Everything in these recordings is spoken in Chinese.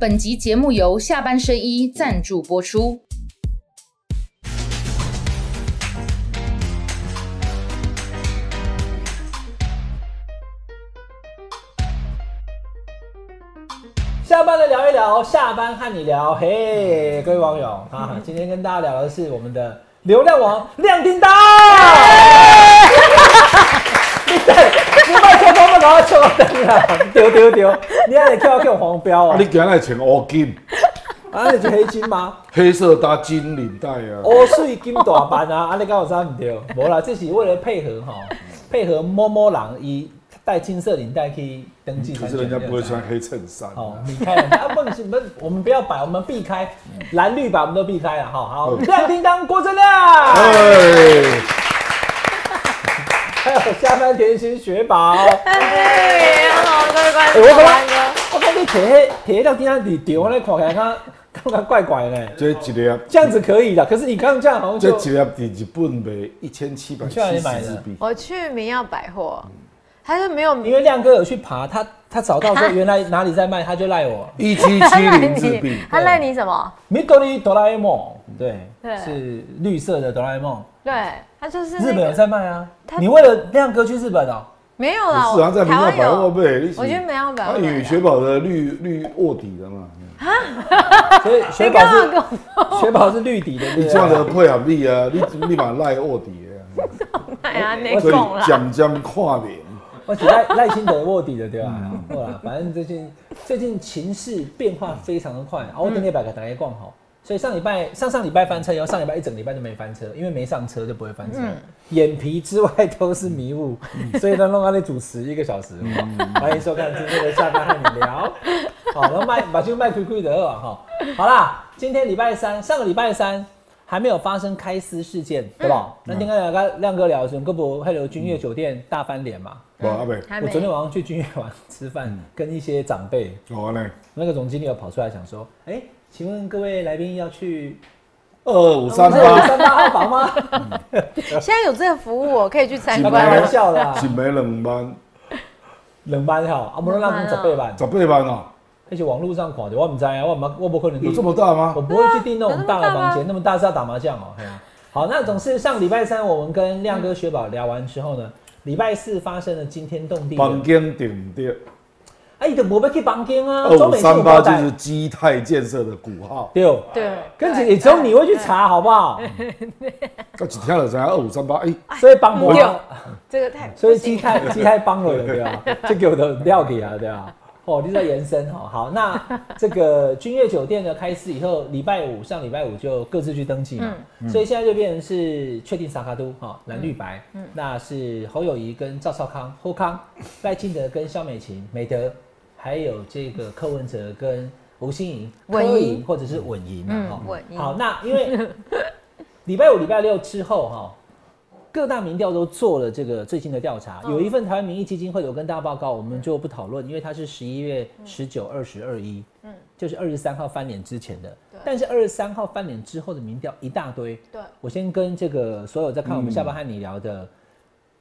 本集节目由下半身衣赞助播出。下班了聊一聊，下班和你聊。嘿，各位网友啊，今天跟大家聊的是我们的流量王亮叮当。你卖错光不搞错灯啊！丢丢丢！你还得跳跳黄标啊啊，？你今日穿乌金，啊，你是黑金吗？黑色搭金领带啊。哦，水金大班啊！啊，你刚好知唔对？无啦，这是为了配合哈，配合摸摸狼一带金色领带去登记。可是人家不会穿。黑衬衫。哦，你看啊，不是不是，我们不要摆，我们避开蓝绿吧我们都避开了哈。好，亮叮当郭正亮，哎，还有下班甜心雪宝。哎，好，各位观哎，众，我我感觉你摕迄摕迄亮叮当伫丢，我来看起来看看看怪怪的。这一粒，这样子可以的，可是你刚刚这样好像就这一粒伫日本卖一千七百七十日币。我去明耀百货，他是没有，因为亮哥有去爬，他他找到说原来哪里在卖，他就赖我。一七七零日币，，他赖你什么？Midori 哆啦 A 梦，对，对是绿色的哆啦 A 梦，对，他就是日本有在卖啊。你为了亮哥去日本哦？没有啦，台湾有，我去明耀百货他与雪宝的绿绿卧底的嘛，所以雪你宝是雪宝是绿底的，你？这样的配合力啊，你立马赖卧底的买啊？内啊，所以渐渐跨脸。我只赖赖清德卧底的对吧？嗯好啦，反正最近最近情势变化非常的快，啊，我等礼拜给大家逛好。所以上礼拜上上礼拜翻车，然后上礼拜一整礼拜就没翻车，因为没上车就不会翻车。嗯眼皮之外都是迷雾，所以呢，弄到那主持一个小时。欢迎收看今天的下班和你聊。好，然后麦把就麦亏亏的二哈。好啦，今天礼拜三，上个礼拜三还没有发生开撕事件，对吧？那天跟亮亮哥聊的时候，哥不还有君悦酒店大翻脸嘛？无阿我昨天晚上去君悦玩吃饭，跟一些长辈，那个总经理有跑出来想说，哎、请问各位来宾要去二五三三八，三八号房吗？现在有这个服务，我可以去参观。玩。笑的、啊，一枚两万，冷班哈，啊，不能让他们十八班，十八班啊，而且网络上看的，我唔知啊，我唔我不可能有这么大吗？我？不会去订那种大的房间，那么大是要打麻将哦。好，那总是上礼拜三我们跟亮哥、雪宝聊完之后呢，礼拜四发生了惊天动地的，房间顶的哎，你都没要去房间啊，二五三八就是是基泰建设的股号，对，对，跟着也只有你会去查，好不好？我一听了知影二五三八，哎，所以帮我。对，这个太，所以基泰 基泰帮了对啊？这给我的料给啊对吧？哦，你在延伸哈，好，那这个君悦酒店的开始以后，礼拜五上礼拜五就各自去登记嘛，所以现在就变成是确定萨卡都哈蓝绿白，嗯。那是侯友谊跟赵少康、侯康、赖清德跟肖美琴、美德，还有这个柯文哲跟吴欣颖、柯稳赢。颖或者是稳赢嘛嗯哈。稳赢。好，那因为 礼拜五、礼拜六之后哈，各大民调都做了这个最近的调查，嗯。有一份台湾民意基金会有跟大家报告，我们就不讨论，因为它是十一月十九、二十、二一，嗯，就是二十三号翻脸之前的，但是二十三号翻脸之后的民调一大堆，对，我先跟这个所有在看我们下班和你聊的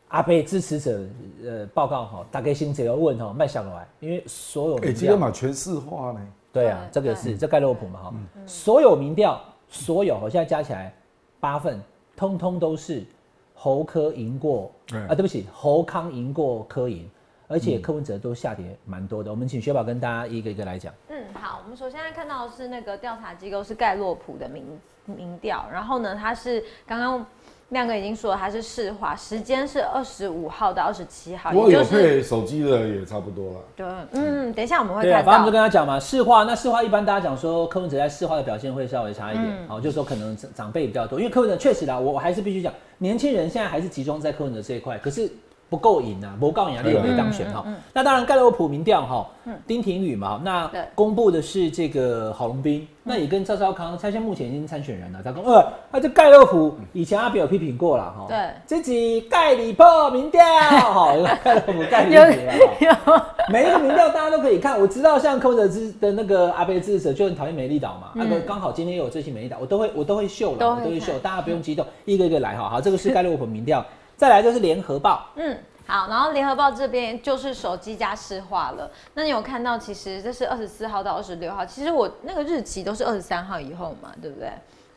阿贝支持者呃报告哈，大概先只要问哈，卖下来，因为所有哎，民调今天嘛全市化呢，对啊，这对个是这盖洛普嘛哈，所有民调，所有我现在加起来八份，通通都是侯科赢过对。啊，对不起，侯康赢过科赢，而且柯文哲都下跌蛮多的。我们请雪宝跟大家一个一个来讲。嗯，好，我们首先来看到的是那个调查机构是盖洛普的民民调，然后呢，它是刚刚亮哥已经说了，它是市话，时间是二十五号到二十七号，不过有也就是配手机的也差不多了。对，嗯，等一下我们会看反正我们就，跟他讲嘛，市话那市话一般大家讲说柯文哲在市话的表现会稍微差一点，嗯好、就是说可能长长辈比较多，因为柯文哲确实啦，我我还是必须讲，年轻人现在还是集中在柯文哲这一块，可是不够赢啊，不够赢啊，力有没当选哈、那当然盖洛普民调哈，丁廷宇嘛，那公布的是这个郝龙斌，那也跟赵少康，他现在目前已经参选人了，他说呃，他这盖洛普以前阿比有批评过了哈，对。自己盖里破民调，好，盖洛普盖里有普了。每一个民调大家都可以看，我知道像柯文哲支的那个阿贝支持者就很讨厌美丽岛嘛，那个刚好今天又有最新美丽岛，我都会我都会秀了，都会看我都会秀，大家不用激动，一个一个来哈。好，这个是盖洛普民调，再来就是联合报，嗯，好，然后联合报这边就是手机加市化了。那你有看到，其实这是二十四号到二十六号，其实我那个日期都是二十三号以后嘛，对不对？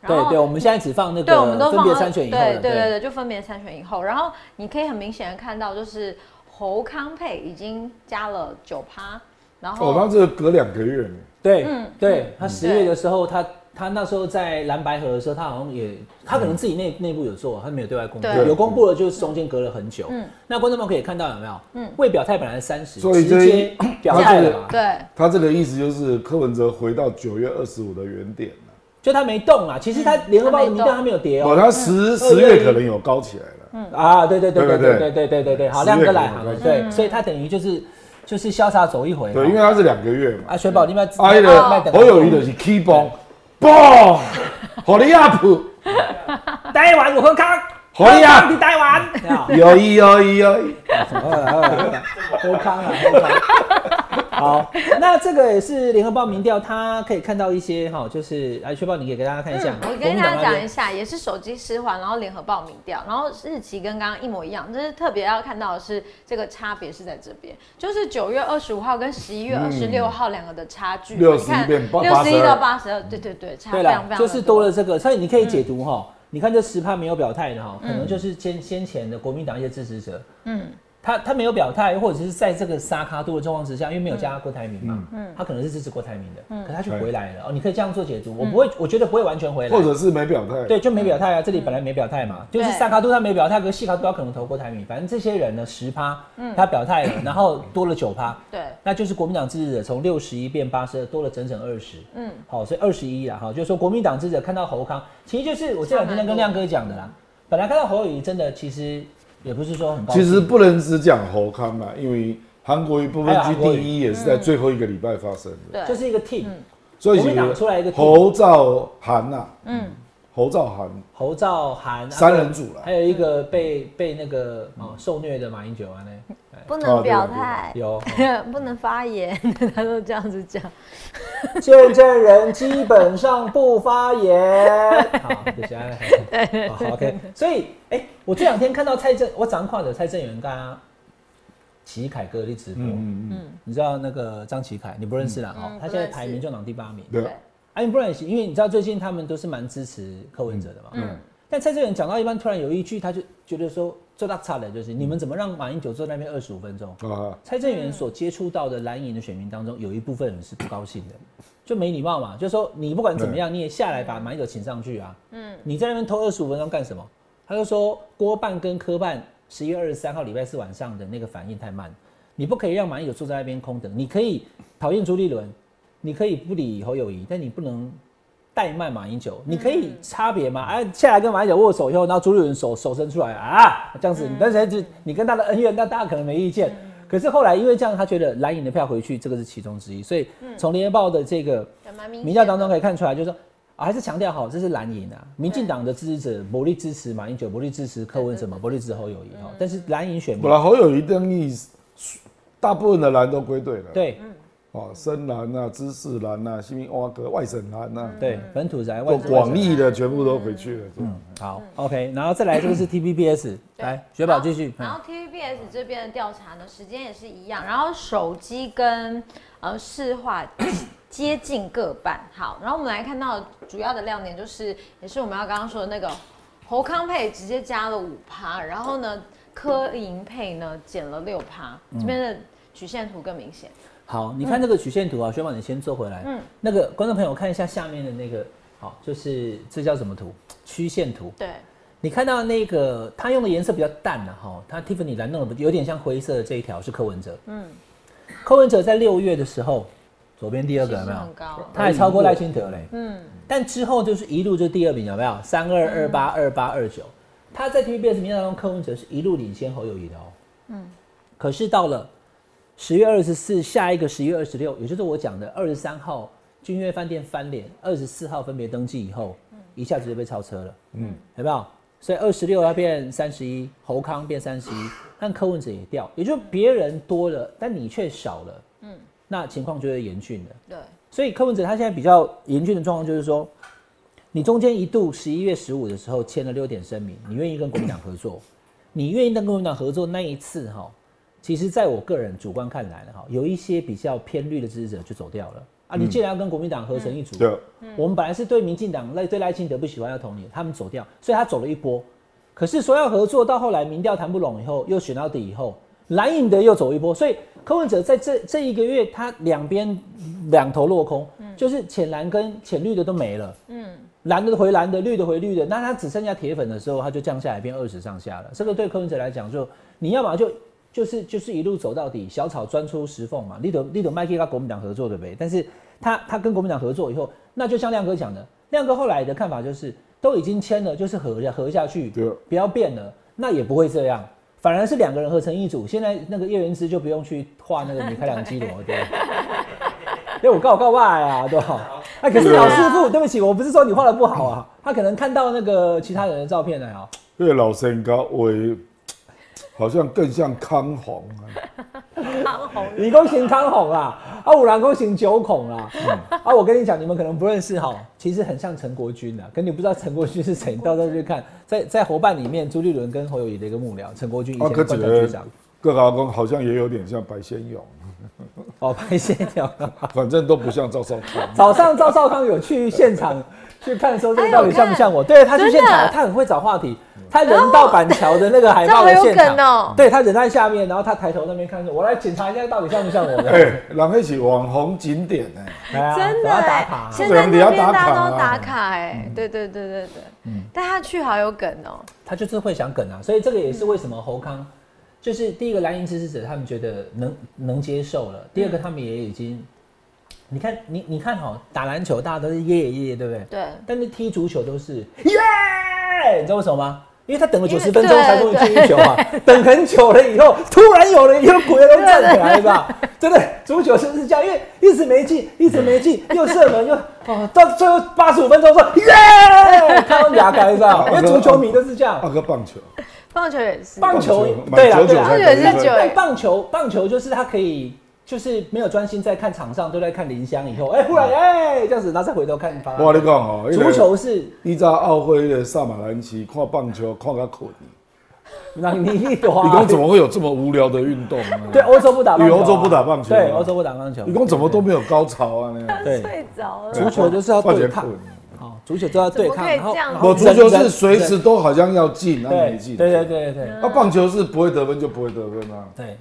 对对，我们现在只放那个对，我们都放参选以后对的，对。对对，就分别参选以后，然后你可以很明显的看到，就是侯康配已经加了九趴，然后哦，那这个隔两个月，对嗯对，他十对月的时候，他他那时候在蓝白河的时候，他好像也，他可能自己内内部有做，他没有对外公布，有公布了，就是中间隔了很久。嗯那观众朋友可以看到有没有？嗯未表态本来三十，所以这直接表态了嘛，对他这个意思就是柯文哲回到九月二十五的原点了。就他没动啊。其实他联合报的民调他没有跌哦，哦。他十十月可能有高起来了。嗯啊，对对对对对对对对对对对对，好，十亮哥来好了，有对，所以他等于就是就是潇洒走一回。对，因为他是两个月嘛。啊，雪宝你们啊，那哦个侯友谊的是 key 崩嘣，好利亚普台湾有喝康，好利亚，你台湾。有意有意有意。喝康啊。好，那这个也是联合报民调，他可以看到一些哈，就是来薛报你可以给大家看一下。嗯，我跟大家讲一下，也是手机失环，然后联合报民调，然后日期跟刚刚一模一样，就是特别要看到的是这个差别是在这边，就是九月二十五号跟十一月二十六号两个的差距，六十一变八六十一到八十二，对对对，差对了非常非，常就是多了。了这个，所以你可以解读哈。你看这十趴没有表态的哈，可能就是先先前的国民党一些支持者，嗯，他他没有表态，或者是在这个沙卡度的状况之下，因为没有加郭台铭嘛，嗯，他可能是支持郭台铭的，可他就回来了。哦。你可以这样做解读，我不会，我觉得不会完全回来，或者是没表态。对，就没表态啊。这里本来没表态嘛，就是对。萨卡杜他没表态，可是西卡杜他可能投郭台铭，反正这些人呢十趴，他表态了，然后多了九趴，对，那就是国民党支持者从六十一变八十二，多了整整二十。嗯，好，所以二十一了，哈，就是说国民党支持者看到侯康，其实就是我这两天在跟亮哥讲的啦。本来看到侯友谊，真的其实也不是说很高，其实不能只讲侯康啦，因为韩国瑜不分区还有韩国瑜第一也是。在最后一个礼拜发生的，对，就是一个 team，所以国民党出来一个侯兆涵呐，嗯，侯兆涵。侯兆涵三人组了还有一个被被那个哦受虐的马英九啊呢，不能表态，有 不能发言，他都这样子讲。见证人基本上不发言。好，等下来。好，OK。所以，哎、我这两天看到蔡正，我早上看着蔡正元跟他齐凯哥的直播，嗯嗯你知道那个张齐凯，你不认识啦？哦、嗯他现在排民众党第八名。对对，啊，你不认识，因为你知道最近他们都是蛮支持柯文哲的嘛。嗯。但蔡正元讲到一半，突然有一句，他就觉得说最大差的就是你们怎么让马英九坐那边二十五分钟？嗯啊，蔡正元所接触到的蓝营的选民当中，有一部分人是不高兴的，就没礼貌嘛，就说你不管怎么样，你也下来把马英九请上去啊。嗯，你在那边偷二十五分钟干什么？他就说郭办跟科办十一月二十三号礼拜四晚上的那个反应太慢，你不可以让马英九坐在那边空等，你可以讨厌朱立伦，你可以不理侯友谊，但你不能。怠慢马英九，你可以差别嘛？哎、下来跟马英九握手以后，然后朱立伦手手伸出来啊，这样子，但是就你跟他的恩怨，那大家可能没意见。可是后来因为这样，他觉得蓝营的票回去，这个是其中之一。所以从联合报的这个民调当中可以看出来，就是说啊，还是强调好，这是蓝营啊，民进党的支持者不力支持马英九，不力支持柯文哲嘛，不力支持侯友谊哈。但是蓝营选民本来侯友谊登记，大部分的蓝都归队了。，对哦，深蓝啊、知识蓝啊、新民挖格、外省蓝啊，对本土宅或外广义的全部都回去了。嗯，好 OK，然后再来这个是 T P B S，来雪宝继续。嗯然后 TVBS 这边的调查呢，时间也是一样，然后手机跟呃市话 接近各半。好，然后我们来看到主要的亮点就是，也是我们要刚刚说的那个侯康配直接加了五趴，然后呢柯银配呢减了六趴，这边的曲线图更明显。好，你看这个曲线图啊，雪宝你先坐回来。嗯嗯，那个观众朋友看一下下面的那个，好，就是这叫什么图？曲线图。对，你看到那个他用的颜色比较淡了、哈，他 Tiffany 蓝弄的有点像灰色的这一条是柯文哲。嗯，柯文哲在六月的时候，左边第二个有没有很？高。他还超过赖清德嘞。嗯，但之后就是一路就第二名，有没有？三二二八二八二九，他在 TVBS 民调当中，柯文哲是一路领先侯友谊的哦。嗯，可是到了十月二十四，下一个十月二十六，也就是我讲的二十三号，君悦饭店翻脸，二十四号分别登记以后，一下子就被超车了。嗯，有没有？所以二十六要变三十一，侯康变三十一，但柯文哲也掉，也就别人多了，但你却少了。嗯，那情况就会严峻了。对，所以柯文哲他现在比较严峻的状况就是说，你中间一度十一月十五的时候签了六点声明，你愿意跟国民党合作，你愿意跟国民党合作那一次哈，其实在我个人主观看来呢哈，有一些比较偏绿的支持者就走掉了。啊。你既然要跟国民党合成一组，对，我们本来是对民进党赖对赖清德不喜欢要投你，他们走掉，所以他走了一波。可是说要合作，到后来民调谈不拢以后，又选到底以后，蓝营的又走一波，所以柯文哲在这这一个月，他两边两头落空，就是浅蓝跟浅绿的都没了，嗯，蓝的回蓝的，绿的回绿的，那他只剩下铁粉的时候，他就降下来变二十上下了。这个对柯文哲来讲，就你要么就就是就是一路走到底，小草钻出石缝嘛。立德立德麦克跟国民党合作对不对？但是他他跟国民党合作以后，那就像亮哥讲的，亮哥后来的看法就是。都已经签了，就是合下合下去，不要变了，那也不会这样，反而是两个人合成一组。现在那个叶元之就不用去画那个米开朗基罗，对，因 为我告告爸呀，对吧？哎，可是老师傅，对不起，我不是说你画的不好啊，他可能看到那个其他人的照片了啊。因为老身高，我好像更像康宏啊。康宏，李公行康宏啊，啊五郎公行九孔啊，啊我跟你讲，你们可能不认识哈，其实很像陈国军啊，可你不知道陈国军是谁，到时候去看，在在伙伴里面，朱立伦跟侯友谊的一个幕僚，陈国军以前的官局长，各阿公好像也有点像白先勇，哦白先勇，反正都不像赵少康。早上赵少康有去现场去看，说这到底像不像我？对他去现场，他很会找话题。他人到板桥的那个海报 的现场，对他人在下面，然后他抬头那边看，我来检查一下到底像不像我的。哎，然后一起网红景点呢，真的打卡，现在那边大家都打卡哎，对对对对对，嗯，但他去好有梗哦，他就是会想梗啊，所以这个也是为什么侯康，就是第一个蓝营支持者他们觉得能能接受了，第二个他们也已经，你看你你看哈，打篮球大家都是耶耶，对不对？对，但是踢足球都是耶，你知道为什么吗？因为他等了九十分钟才终于进一球嘛，等很久了以后，突然有了一个鬼都站起来吧？真的，足球是不是这样？因为一直没进，一直没进，又射门又哦，到最后八十五分钟说耶，看到牙开是吧？因为足球迷都是这样。二哥棒球，棒球也是，棒球对啊对啊，也是球。棒球棒球就是他可以。就是没有专心在看场上，都在看林香。以后，哎，忽然哎这样子，然后再回头看。我跟你讲哦，足球是你在奥会的萨马兰奇看棒球看个困。那你你你讲怎么会有这么无聊的运动呢？对，欧洲不打，与欧洲不打棒球。对，欧洲不打棒球。你讲怎么都没有高潮啊？那样。对，睡着了。足球就是要对抗。好，足球就要对抗。然后，我足球是随时都好像要进，那没进。对对对对。那棒球是不会得分就不会得分啊。对。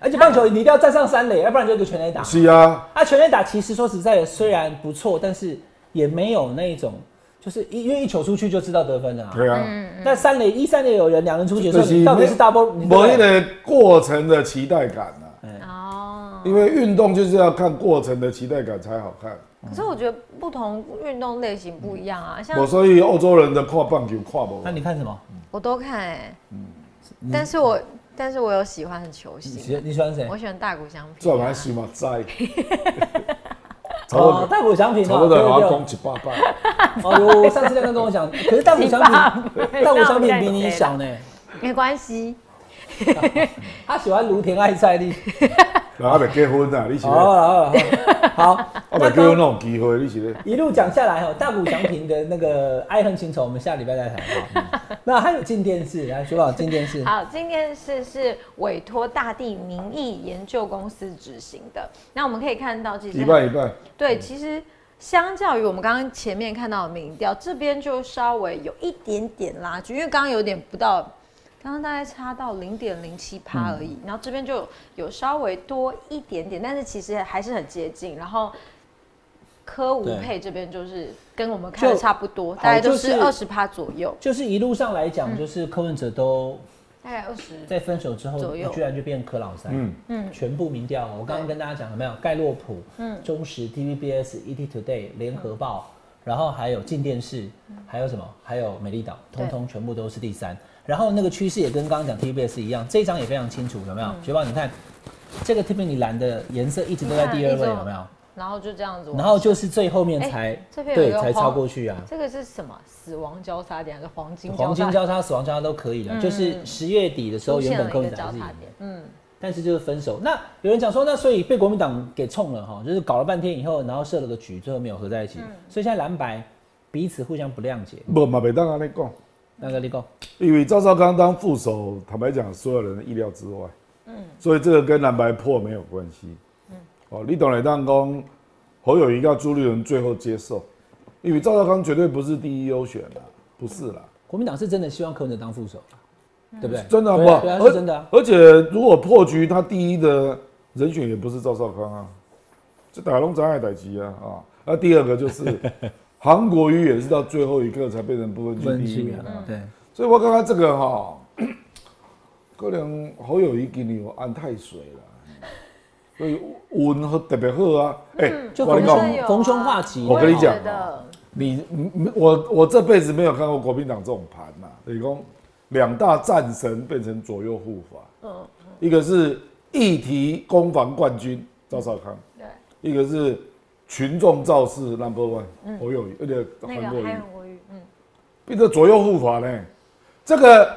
而且棒球你一定要站上三垒，要不然就一个全垒打。是啊，啊全垒打其实说实在的，虽然不错，但是也没有那种，就是一因为一球出去就知道得分了。对啊，那三垒一三垒有人，两人出局的时候，到底是 double，没的过程的期待感啊。哦，因为运动就是要看过程的期待感才好看。可是我觉得不同运动类型不一样啊，像我所以欧洲人的跨棒球跨不。那你看什么？我都看哎，嗯，但是我。但是我有喜欢的球星，你喜欢谁？我喜欢大谷翔平。这蛮喜欢在。哦，大谷翔平差不多要攻击八百。哦我，上次亮亮跟我讲，可是大谷翔平，大谷翔平比你小呢。没关系。他喜欢卢田爱菜的。然后没结婚啊，你是？好，好，我没给我那种机会，你是？一路讲下来哈，大谷祥平的那个爱恨情仇，我们下礼拜再谈。那还有进电视，来说好进电视。好，进电视是委托大地民意研究公司执行的。那我们可以看到，其实一半一半。对，其实相较于我们刚刚前面看到的民调，这边就稍微有一点点拉距，因为刚刚有点不到。刚刚大概差到零点零七趴而已，然后这边就有稍微多一点点，但是其实还是很接近。然后科吴配这边就是跟我们看的差不多，大概都是二十趴左右。就是一路上来讲，就是柯文哲都大概二十，在分手之后居然就变柯老三。嗯嗯，全部民调，我刚刚跟大家讲了没有？盖洛普、嗯，中时、TVBS、ET Today、联合报，然后还有进电视，还有什么？还有美丽岛，通通全部都是第三。然后那个趋势也跟刚刚讲 TBS 一样，这一张也非常清楚，有没有？学宝，你看这个 Tiffany 蓝的颜色一直都在第二位，有没有？然后就这样子，然后就是最后面才对才超过去啊。这个是什么？死亡交叉点还是黄金？黄金交叉、死亡交叉都可以的，就是十月底的时候原本扣的交叉点，嗯，但是就是分手。那有人讲说，那所以被国民党给冲了哈，就是搞了半天以后，然后设了个局，最后没有合在一起，所以现在蓝白彼此互相不谅解。不嘛，别当安尼讲。那个立功，因为赵少康当副手，坦白讲，所有人的意料之外。嗯，所以这个跟蓝白破没有关系。嗯，哦，你懂了，当公侯友谊要朱立伦最后接受，因为赵少康绝对不是第一优选啦，不是啦。国民党是真的希望柯文哲当副手对不对？真的不？对啊，是真的。而且如果破局，他第一的人选也不是赵少康啊，这打龙张爱代吉啊啊。那第二个就是韩国瑜，也是到最后一刻才变成不分区第一名啊。对，所以我刚刚这个哈，可能侯友谊给你有安太水了，所以运和特别好啊。哎，就逢凶逢凶化吉。我跟你讲，你我我这辈子没有看过国民党这种盘呐，等于讲两大战神变成左右护法。嗯，一个是议题攻防冠军赵少康，对，一个是。群众造势 number one，侯友谊，而且韩国瑜，嗯，变成左右护法呢。这个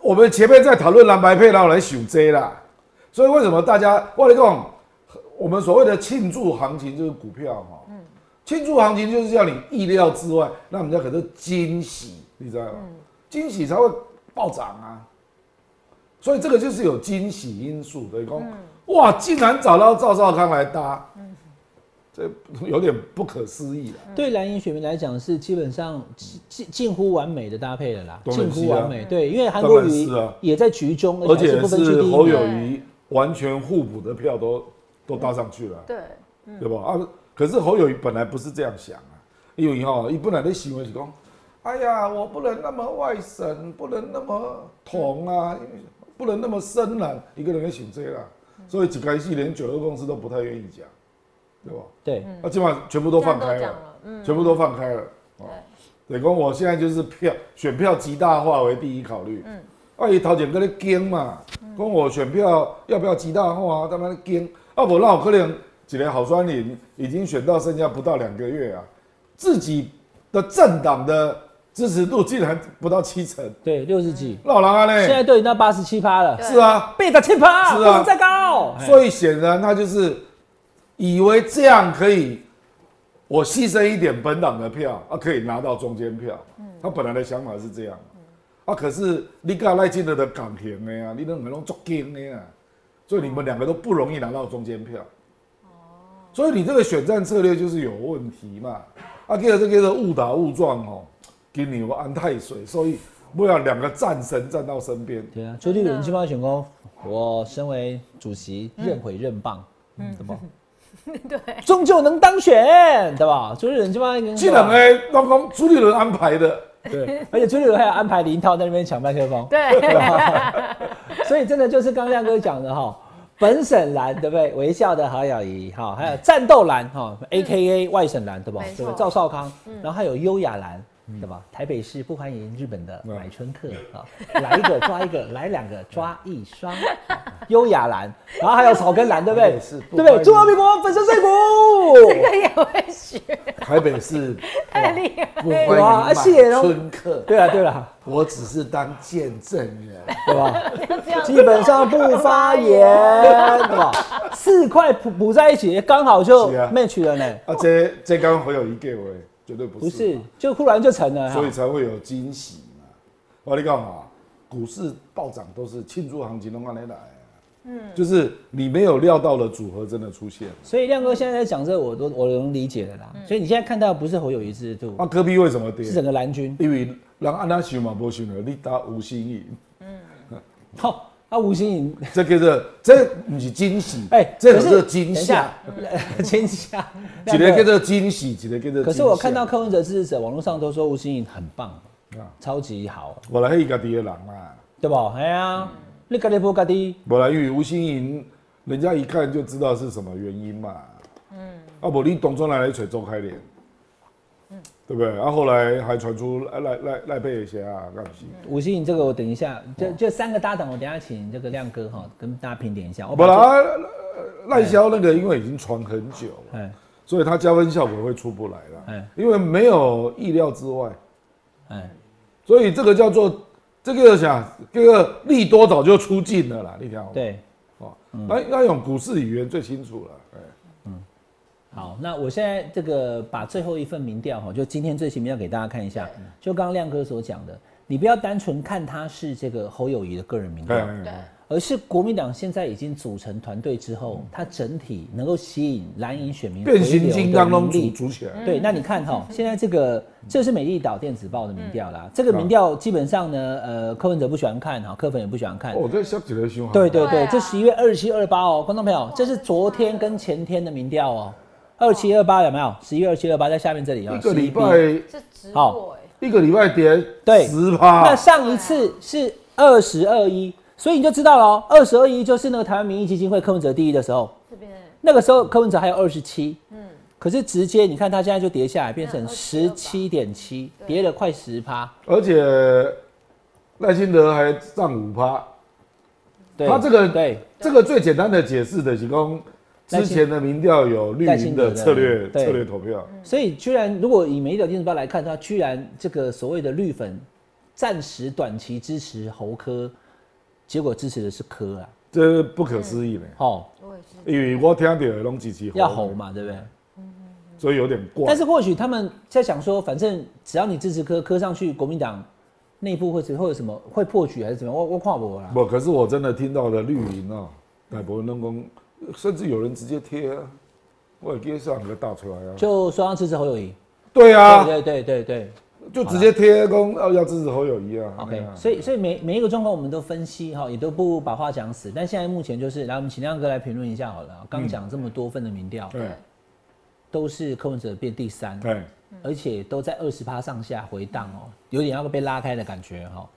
我们前面在讨论蓝白配，然后来选 J 啦。所以为什么大家我跟你讲，我们所谓的庆祝行情就是股票哈，嗯，庆祝行情就是要你意料之外，那人家可是惊喜，你知道吗？惊喜才会暴涨啊。所以这个就是有惊喜因素的，讲哇，竟然找到赵少康来搭。这 有点不可思议了。对蓝营选民来讲，是基本上近近乎完美的搭配了啦，近乎完美。对，因为韩国瑜也在局中，而且是侯友谊完全互补的票都都搭上去了。对，对吧？啊，可是侯友谊本来不是这样想啊，因为哈，一本来的行为是讲，哎呀，我不能那么外省，不能那么统啊，不能那么深蓝，一个人在想这啦，所以只开始连九二公司都不太愿意讲。对吧？对，那基本上全部都放开了，嗯，全部都放开了。对，等于我现在就是票选票极大化为第一考虑。嗯，万一陶姐跟你跟嘛，跟我选票要不要极大化？他们跟，啊我，那我可能几年好酸林已经选到剩下不到两个月啊，自己的政党的支持度竟然不到七成，对，六十几。老狼啊嘞，现在都已经到八十七趴了。是啊，背的七趴，是啊，再高。所以显然他就是。以为这样可以，我牺牲一点本党的票啊，可以拿到中间票。嗯，他本来的想法是这样。嗯，啊，可是你跟赖清德的港型的呀，你两个都足硬的呀，所以你们两个都不容易拿到中间票。哦，所以你这个选战策略就是有问题嘛。啊，第二这个误打误撞哦，给你我安太水，所以不要两个战神站到身边。对啊，朱立伦基本选功，我身为主席，任毁任棒，嗯，怎么？对，终究能当选，对吧？朱立伦这帮，既然哎，刚刚朱立伦安排的，对，而且朱立伦还有安排林涛在那边抢麦克风，对，所以真的就是刚亮哥讲的哈，本省蓝对不对？微笑的何友谊哈，还有战斗蓝哈，A K A 外省蓝对吧？对赵少康，然后还有优雅蓝。对吧？台北市不欢迎日本的买春客啊！来一个抓一个，来两个抓一双。优雅蓝，然后还有草根蓝，对不对？对不对？中华民国粉身碎骨，这个也会学。台北市 太厉害，不欢迎买春客。对啊，对了，我只是当见证人，对吧？基本上不发言，对吧？四块补补在一起，刚好就 match 了呢。啊，这这刚好有一个位。绝对不是，不是，就忽然就成了，所以才会有惊喜嘛。我你干嘛？股市暴涨都是庆祝行情，都往哪来？嗯，就是你没有料到的组合真的出现。所以亮哥现在在讲这，我都我能理解的啦。所以你现在看到不是侯友谊制度，那科比为什么跌？是整个蓝军，因为让安他想嘛，不想了，你打吴心怡。嗯，好。啊，吴心颖，这叫做这不是惊喜，哎，这叫做惊吓，惊吓。一个叫做惊喜，一个叫做。可是我看到柯文哲支持者网络上都说吴心颖很棒啊，超级好。我来是家己的人嘛，对不？哎呀，你家己不家己？我来因为吴心颖，人家一看就知道是什么原因嘛。嗯。啊，不，你董卓来来找周开莲。对不对？然后后来还传出赖赖赖赖贝些啊，干不行。吴欣颖这个我等一下，就就三个搭档，我等下请这个亮哥哈跟大家评点一下。本来赖萧那个因为已经传很久了，所以他加分效果会出不来了，哎，因为没有意料之外，哎，所以这个叫做这个想这个利多早就出尽了啦，你条。对，哦，那那用股市语言最清楚了，哎。好，那我现在这个把最后一份民调哈，就今天最新民调给大家看一下。就刚刚亮哥所讲的，你不要单纯看他是这个侯友谊的个人民调，哎对，而是国民党现在已经组成团队之后，它整体能够吸引蓝营选民变形金刚都组回流能力。组起来，对，那你看哈，现在这个这是美丽岛电子报的民调啦，这个民调基本上呢，呃，柯文哲不喜欢看哈，柯粉也不喜欢看。哦，这小几个凶对对对，这十一月二十七、二八哦，观众朋友，这是昨天跟前天的民调哦，二七、二八有没有？十一月二七、二八在下面这里啊，一个礼拜是直好。一个礼拜跌对。十趴。那，上一次是二十二一，所以你就知道了哦，二十二一就是那个台湾民意基金会柯文哲第一的时候，这边。那个时候柯文哲还有二十七，嗯。可是直接你看他现在就跌下来，变成嗯十七点七，跌了快十趴。而且赖清德还涨五趴。对，他这个对。这个最简单的解释的，提供之前的民调有绿营的策略对策略投票，所以居然如果以美丽岛电子报来看的话，居然这个所谓的绿粉暂时短期支持侯科，结果支持的是科啊，这不可思议呢。哦，我也是，因为我听到的拢支持要侯，嘛，对不对？所以有点怪。但是或许他们在想说，反正只要你支持科，科上去，国民党内部会会有什么会破局还是怎么样？我我看不啦。不，可是我真的听到的绿营啊，台博人工，甚至有人直接贴啊，我也给上个大出来啊。就说要支持侯友谊，对啊，对对对对对就直接贴公要要支持侯友谊啊。，OK。所以所以每每一个状况我们都分析哈，也都不把话讲死。但现在目前就是，来我们请亮哥来评论一下好了。刚讲这么多份的民调，对都是柯文哲变第三，对，而且都在二十趴上下回荡哦，有点要被拉开的感觉哈、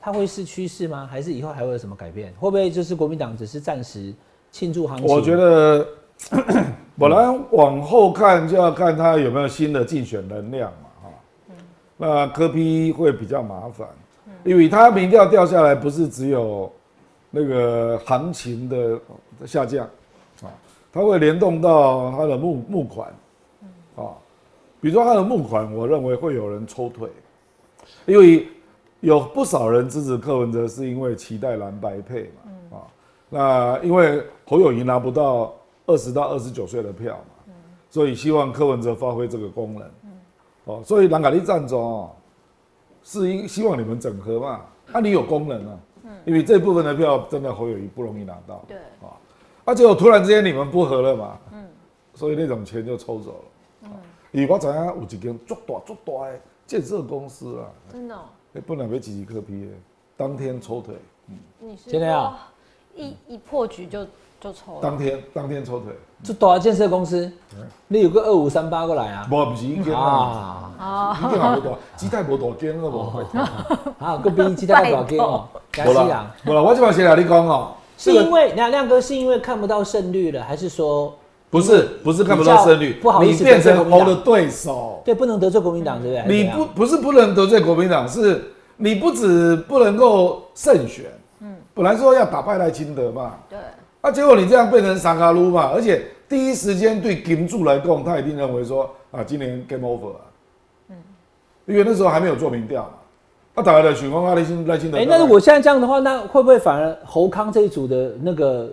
它会是趋势吗？还是以后还会有什么改变？会不会就是国民党只是暂时庆祝行情？我觉得 本来往后看就要看他有没有新的竞选能量嘛，哈。那科批会比较麻烦，因为他民调掉下来不是只有那个行情的下降啊，他会联动到他的募募款啊，比如说他的募款，我认为会有人抽退，因为有不少人支持柯文哲是因为期待蓝白配嘛，啊，那因为侯友谊拿不到二十到二十九岁的票嘛，所以希望柯文哲发挥这个功能，哦，所以兰卡利战中哦，是因希望你们整合嘛，啊，你有功能啊，因为这部分的票真的侯友谊不容易拿到，对，啊，啊，结果突然之间你们不合了嘛，所以那种钱就抽走了，啊，因为我知影有一间足大足大的建设公司啊，真的哦，欸本来要支持柯批的，当天抽腿，嗯。你是一一破局就就抽了，当天当天抽腿，这大建设公司，你有个二五三八过来啊？无不是一间啊，啊。一间也无大，基泰无大间，好无？啊，个比鸡蛋大给哦，亚无啦西啊，，无啦，我就把先来你讲哦，是因为亮亮哥是因为看不到胜率了，还是说不是不是看不到胜率不好意你思变成侯得罪国民党的对手，对不能得罪国民党，对不对？你不不是不能得罪国民党，是你不止不能够胜选，嗯，本来说要打败赖清德嘛，对，啊，结果你这样变成三卡撸嘛，而且第一时间对金柱来讲，他一定认为说啊，今年 game over 啊，嗯，因为那时候还没有做民调嘛，啊，打来了许光啊，赖清赖清德，哎、那如果现在这样的话，那会不会反而侯康这一组的那个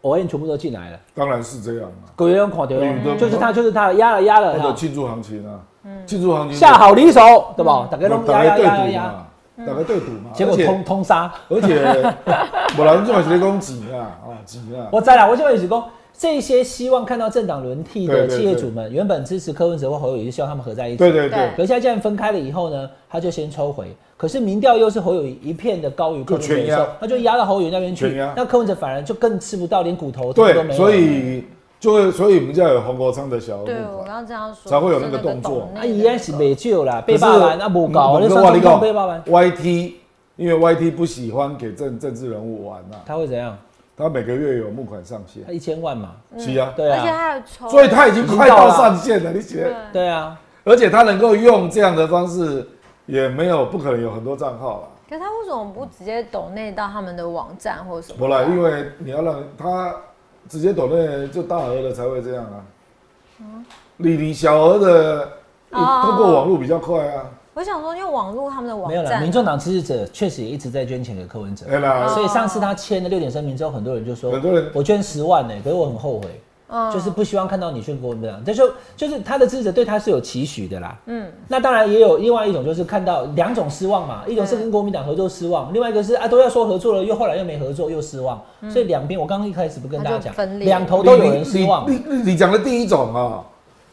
偶然全部都进来了？当然是这样啊，狗也有垮掉嗯对，就是他，就是他，压了压了哈，他的庆祝行情啊，庆祝行情下好离手，对吧？大家都压压压压大家对赌嘛，结果通通杀。而且 我人就在讲钱啊，啊钱啊，我知了，我就会只讲这些希望看到政党轮替的企业主们，原本支持柯文哲或侯友宜，希望他们合在一起。对对对对，可是现在既然分开了以后呢，他就先抽回。可是民调又是侯友宜一片的高于柯文哲他就压到侯友宜那边去。那柯文哲反而就更吃不到，连骨头都没有。对，所以就会，所以我们就要有黄国昌的小对我刚。刚这样说，才会有那个动作。那个依然是没救啦，被可是霸完啊，不搞，嗯那算总我跟你讲统被霸完，，YT 因为 YT 不喜欢给政政治人物玩呐、他会怎样？他每个月有募款上限。他，一千万嘛，是啊，对啊。而且啊，还有抽，所以他已经快到上限了，你觉得？对啊，而且他能够用这样的方式，也没有不可能有很多账号了。可是他为什么不直接抖内到他们的网站或者什么？不啦，因为你要让他直接抖内就大额的才会这样啊。嗯你你小额的，通过网络比较快啊。我想说，因为网络他们的网没有了。民众党支持者确实也一直在捐钱给柯文哲，对啦，所以上次他签了六点声明之后，很多人就说，很多人我捐十万呢，可是我很后悔，就是不希望看到你去国民党，这就就是他的支持者对他是有期许的啦。嗯，那当然也有另外一种，就是看到两种失望嘛，一种是跟国民党合作失望，另外一个是啊都要说合作了，又后来又没合作又失望，所以两边我刚刚一开始不跟大家讲，两头都有人失望。你你讲的第一种啊，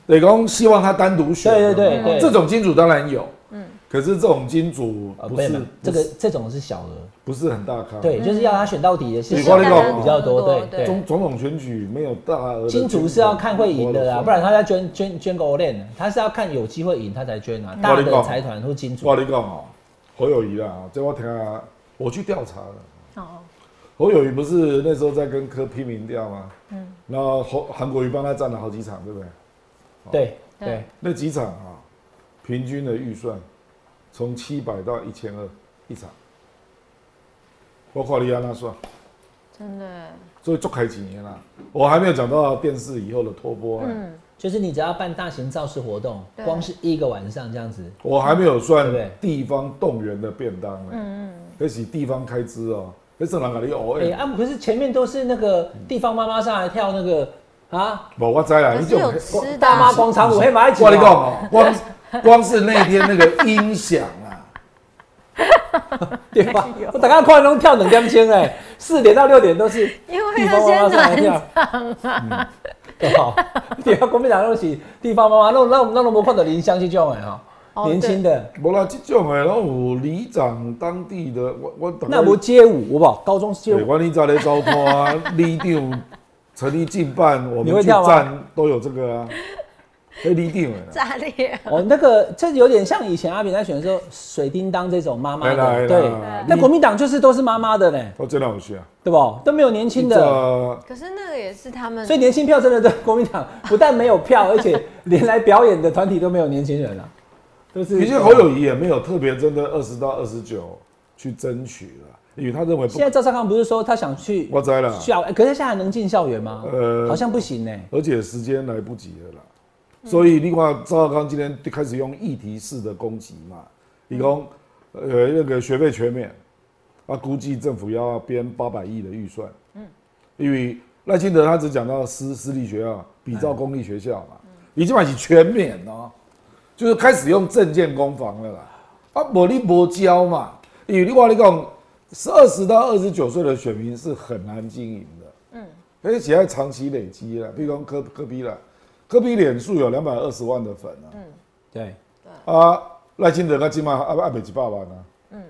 磊公希望他单独选，对对对对。这种金主当然有，嗯，可是这种金主不是这个这种是小额，不是很大咖，对，就是要他选到底的是比较多，对对对。总总统选举没有大额金主是要看会赢的啊，不然他在捐捐捐狗链，他是要看有机会赢他才捐啊。大的财团或金主我，跟你讲哦，侯友谊啊，这我听啊，我去调查了。哦，侯友谊不是那时候在跟柯拼民调吗？嗯，然后侯韩国瑜帮他占了好几场，对不对？对对对，那几场啊，平均的预算从七百到一千二一场，我看你安那算，真的，所以做开几年啦。我还没有讲到电视以后的拖波案，嗯，就是你只要办大型造势活动，光是一个晚上这样子，我还没有算对不对？地方动员的便当呢。嗯嗯，那是地方开支哦，那是人给你偶尔。哎啊，可是前面都是那个地方妈妈上来跳那个啊，不，我知啦，你是有吃大妈啊，广场舞黑马一起我跟你讲哦，光 光是那天那个音响啊，对吧？我大概看拢跳两点钟哎，四点到六点都是因为地方妈要先妈上来跳暖，场啊，对吧？对啊，国民党都是地方妈妈，那那那都无看到林湘这种的哈，哦年轻的。无啦，这种的，拢有里长当地的，我我那不街舞，有不好？高中街，舞，管理早咧招拖啊，里长成立进办，我们去站都有这个啊。哎，里长的啦，炸裂，哦，那个这有点像以前阿扁在选的时候，水叮当这种妈妈的，对。那国民党就是都是妈妈的呢，我真的有需要。对不？都没有年轻的，可是那个也是他们，所以年轻票真的对国民党不但没有票，而且连来表演的团体都没有年轻人啊，都是。其实侯友谊也没有特别针对二十到二十九去争取了，因为他认为现，在赵少康不是说他想去我知了，校，哎可是他现在还能进校园吗？呃好像不行呢。而且时间来不及了啦。所以你看赵少康今天就开始用议题式的攻击嘛，你讲呃那个学费全免，啊估计政府要编八百亿的预算，嗯，因为赖清德他只讲到私私立学校比照公立学校嘛，已经买起全免哦，就是开始用证件攻防了啦，啊无你无教嘛，因为你话你讲是二十到二十九岁的选民是很难经营的，嗯，而且要长期累积了，比如讲科科比啦。科比脸书有两百二十万的粉啊，对，啊赖清德他起码啊啊北几百万啊，嗯，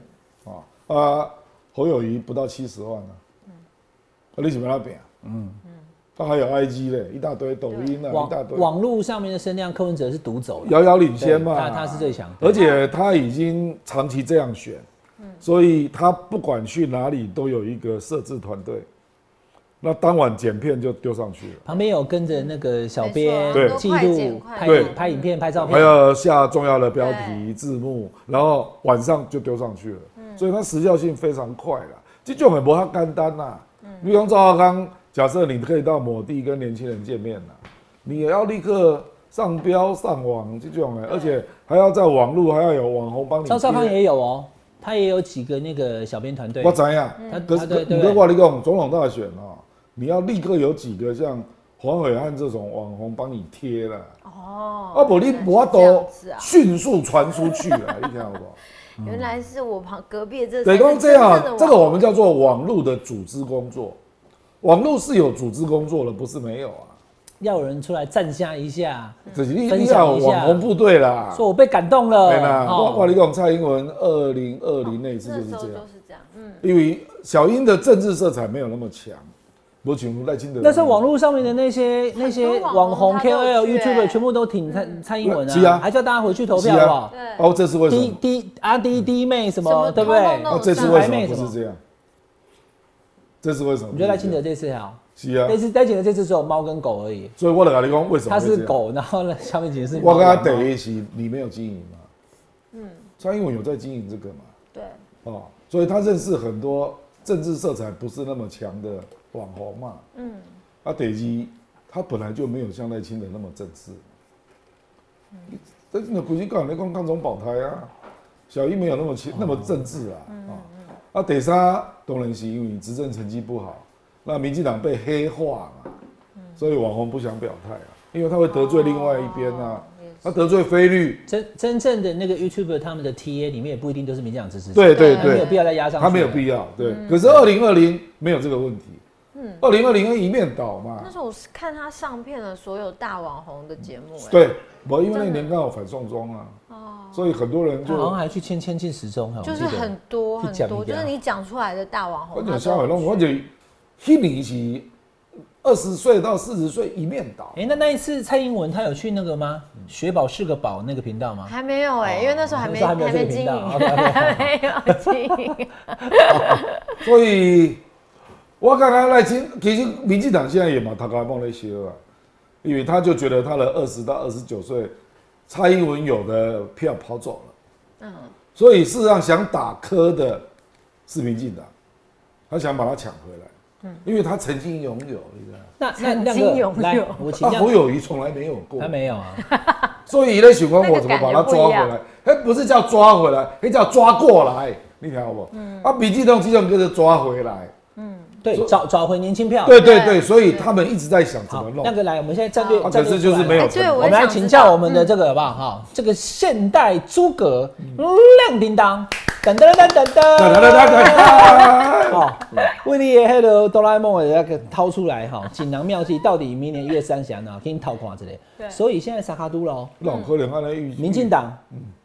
啊啊侯友谊不到七十万啊，嗯，啊你怎么那边？嗯。嗯，他还有 IG 嘞，一大堆抖音啊，一大堆，网网络上面的声量，柯文哲是独走的，遥遥领先嘛，他他是最强，而且他已经长期这样选，所以他不管去哪里都有一个设置团队，那当晚剪片就丢上去了。旁边有跟着那个小编对。记录、快拍拍影片、拍照片，还要下重要的标题、字幕，然后晚上就丢上去了，所以它时效性非常快了。这种也不它干单呐。比如讲赵浩康，假设你可以到某地跟年轻人见面了，你也要立刻上标上网这种的，而且还要在网络还要有网红帮你贴。赵少康也有哦，他也有几个那个小编团队。我，怎样？他可是他对对。你跟我你讲，总统大选哦，你要立刻有几个像黄伟汉这种网红帮你贴了。哦，啊不，你我这样都迅速传出去了，你听好不好？原来是我旁隔壁的这对，才是公这样这个我们叫做网络的组织工作。网络是有组织工作的，不是没有啊。要有人出来站下一下，只是你分你要有享一下网红部队啦。说我被感动了，对啦，哦我我你讲蔡英文二零二零那一次就就是这样，是这样，嗯，因为小英的政治色彩没有那么强，不像赖清德。那时候网络上面的那些那些网红 KOL、去 YouTuber 欸全部都挺蔡蔡英文是啊还叫大家回去投票是啊好不好？对，哦，这是为什滴么？滴阿滴滴妹什什么么，对不对哦，这次上为什么不是这样？这是为什么？你觉得赖清德这次好，是啊这，次赖清德这次只有猫跟狗而已，所以我来跟你讲，为什么他？是狗，然后呢下面几个是我跟他猫等一起，你没有经营嘛？嗯，蔡英文有在经营这个嘛？对，哦，所以他认识很多政治色彩不是那么强的网红嘛。嗯，啊，得基他本来就没有像赖清德那么正式。但是呢，估计讲你讲抗中保台啊，小英没有那么清那么政治啊。啊，啊，第三当然是因为执政成绩不好，那民进党被黑化嘛。所以网红不想表态啊，因为他会得罪另外一边啊哦，他得罪菲律，真真正的那个 YouTuber 他们的 TA 里面也不一定都是民进党支持者，对对对他没有必，要再压上去，他没有必要，对。可是二零二零没有这个问题，嗯。二零二零一面倒嘛。那，时候我是看他上片了所有大网红的节目、哎，对，我因为那年刚好反送中啊，哦，所以很多人就他好像还去签签进时钟，就是很多很多，就是你讲出来的大网红，我讲他都肖伟龙，我就一年是二十岁到四十岁一面倒，哎、那那一次蔡英文她有去那个吗？雪宝是个宝那个频道吗？还没有哎、因为那时候还没还没经营还没有经营。所以我刚刚赖清，其实民进党现在也蛮他刚梦那些了，因为他就觉得他的二十到二十九岁，蔡英文有的票跑走了，嗯，所以事实上想打科的是民进党，他想把他抢回来，嗯，因为他曾经拥有，你知道。那那曾那经拥有。个来，我请啊，教侯友谊从来没有过。他，没有啊，所以呢，喜欢我那个怎么把他抓回来？哎，不是叫抓回来，那叫抓过来，你听好不？嗯，啊，民进党这种就是抓回来，对，找找回年轻票。对对对对，所以他们一直在想怎好么，弄那。个来，我们现在战略可是就是没有我我们来请教我们的这个好不好？哈，这个现代诸葛亮叮当，噔噔噔噔噔哒哒哒哒哒哒好，为你的迄个哆啦 A 梦的那个掏出来哈，锦囊妙计到底明年一月三十号哪给你掏看之类。对所以现在萨卡都喽，老可能按来预民进党、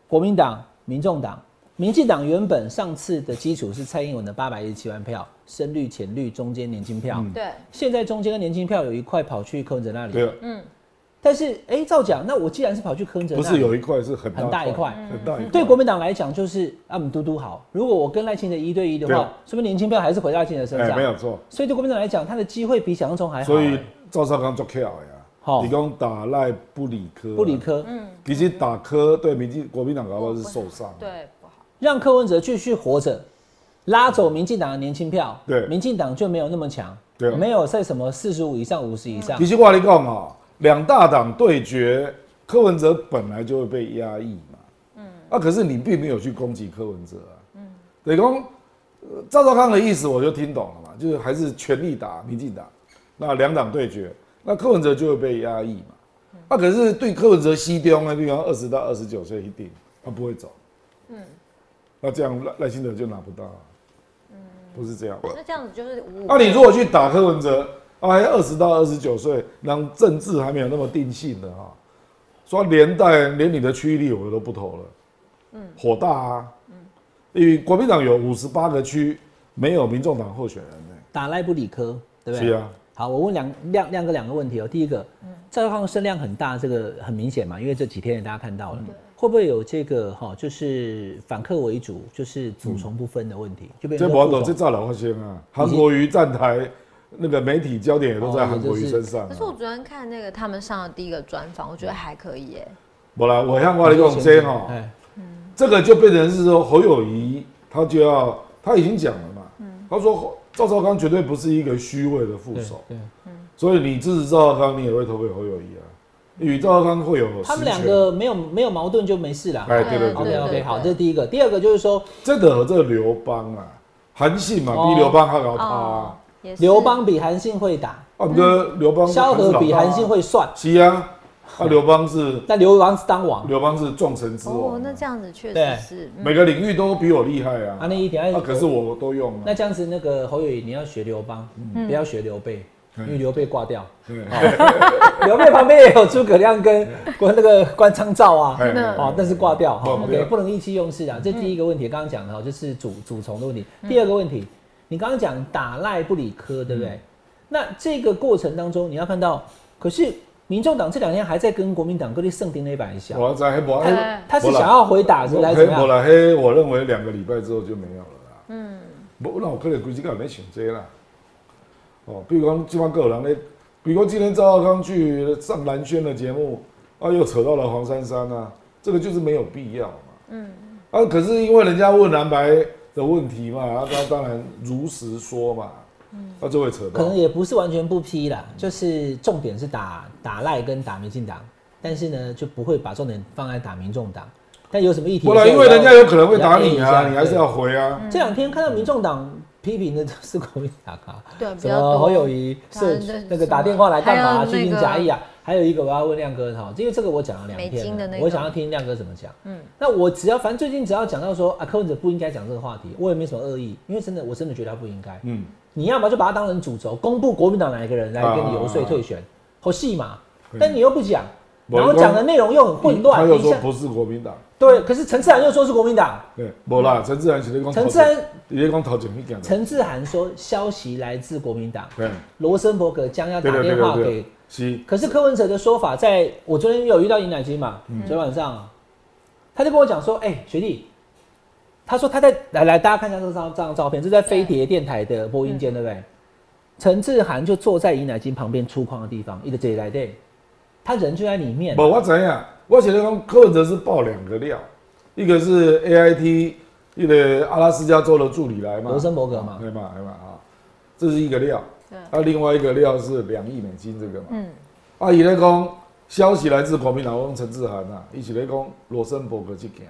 国民党、民众党。民进党原本上次的基础是蔡英文的八百一十七万票，深绿、浅绿、中间年轻票。对，现在中间跟年轻票有一块跑去柯文哲那里。对嗯，但是，哎、照讲，那我既然是跑去柯文哲不是有一块是很很大一块很大一块。对国民党来讲，就是啊，我们嘟嘟好。如果我跟赖清德一对一的话说明年轻票还是回到赖清德身哎，上。没有错。所以对国民党来讲，他的机会比想象中还好。所以哎赵少康做巧呀，好你讲打赖不理科，不理，科，其实打科对民进国民党搞不好是受伤。对，不好。让柯文哲继续活着，拉走民进党的年轻票，对民进党就没有那么强，对啊没有在什么四十五以上、五十以上其。实话你讲啊，两大党对决，柯文哲本来就会被压抑嘛。嗯。啊，可是你并没有去攻击柯文哲啊。嗯。等于讲，呃赵少康的意思我就听懂了嘛，就是还是全力打民进党，那两党对决，那柯文哲就会被压抑嘛。啊，可是对柯文哲西丢呢，比方二十到二十九岁一定他不会走。嗯。那这样赖赖清德就拿不到、啊。嗯。不是这样。那这样子就是五五。那、你如果去打柯文哲，啊，二十到二十九岁，让政治还没有那么定性的哈，说连带连你的区域立委都不投了，嗯，火大啊，嗯，因为国民党有五十八个区没有民众党候选人呢、打赖不理科，对不对？是啊，好，我问两亮亮哥两个问题哦。第一个，赵少康声量很大，这个很明显嘛，因为这几天也大家看到了，会不会有这个哈，就是反客为主，就是主从不分的问题？就变这博斗成说父从这照老发先啊，韩国瑜站台，那个媒体焦点也都在哦韩国瑜也就是身上、可是我啊。昨天看那个他们上的第一个专访，我觉得还可以耶。不啦，我像我跟你讲这哈，哎，这个就变成是说侯友谊他就要他已经讲了嘛，嗯他说赵少康绝对不是一个虚伪的副对手，对，所以你支持赵少康，你也会投给侯友谊啊。与赵少康会有他们两个没有没有矛盾就没事啦。哎，对对对 OK，OK，好，这是第一个。第二个就是说，这个和这个刘邦啊，韩信嘛，哦。比刘邦还要他啊哦，，也是。刘邦比韩信会打，啊，不过刘邦萧何比韩信，会算，是啊，啊，刘邦是但刘邦是当王。刘邦是众神之哦王，，那这样子确对。实是，嗯。每个领域都比我厉害啊。啊，，那一点，啊，可是我都用那啊，这样子，那个侯友宜你要学刘邦，嗯。不要学刘备，嗯因为刘备挂掉。对，刘备旁边也有诸葛亮跟关那个关张赵啊，哎那哦，但是挂掉哈，OK，不能意气用事啊。这第一个问题，刚刚讲的哈，就是主主从的问题。第二个问题，你刚刚讲打赖不理科，对不对？那这个过程当中，你要看到，可是民众党这两天还在跟国民党各地圣丁那把一下，我在黑博，哎他是想要回打是不是还是黑怎么样？我认为两个礼拜之后就没有了啦。嗯，不，那我可能估计个没想这啦。哦，比如讲，今晚各有人咧，比如说今天赵少康去上蓝轩的节目，啊，又扯到了黄珊珊啊，这个就是没有必要嘛。嗯，啊，可是因为人家问蓝白的问题嘛，啊，他当然如实说嘛，嗯，那就会扯到可能。也不是完全不批啦，就是重点是打打赖跟打民进党，但是呢就不会把重点放在打民众党。但有什么议题？不然，因为人家有可能会打你啊，你还是要回啊。这两天看到民众党批评的都是国民党啊，什么。侯友谊是那个打电话来干嘛？虚情假意啊。还有一个我要问亮哥哈，因为这个我讲了两美天我想要听亮哥怎么讲。嗯，那我只要反正最近只要讲到说啊，柯文哲不应该讲这个话题，我也没什么恶意，因为真的我真的觉得他不应该。嗯，你要么就把他当成主轴，公布国民党哪一个人来跟你游说啊退选，好戏嘛。但你又不讲，我然后讲的内容又很混乱。他又说不是国民党，对，可是陈志涵又说是国民党。对，无啦，陈志涵是咧讲，陈志涵，你咧讲头前迄件，陈志涵说消息来自国民党，对，罗森伯格将要打电话给对，是，可是柯文哲的说法在，我昨天有遇到尹乃金嘛，昨天晚上啊，他就跟我讲说，哎、学弟，他说他在来来，大家看一下这张这张照片，这是在飞碟电台的播音间，对不对？陈志涵就坐在尹乃金旁边粗犷的地方，一个这里来对，他人就在里面。不，我怎样，我是咧讲柯文哲是爆两个料，一个是 AIT 一个阿拉斯加州的助理来嘛，罗森伯格嘛。对嘛对嘛啊，这是一个料，对。啊，另外一个料是两亿美金这个嘛，嗯，啊，伊咧讲消息来自国民党，我讲陈志涵啊，伊起咧讲罗森伯格这件，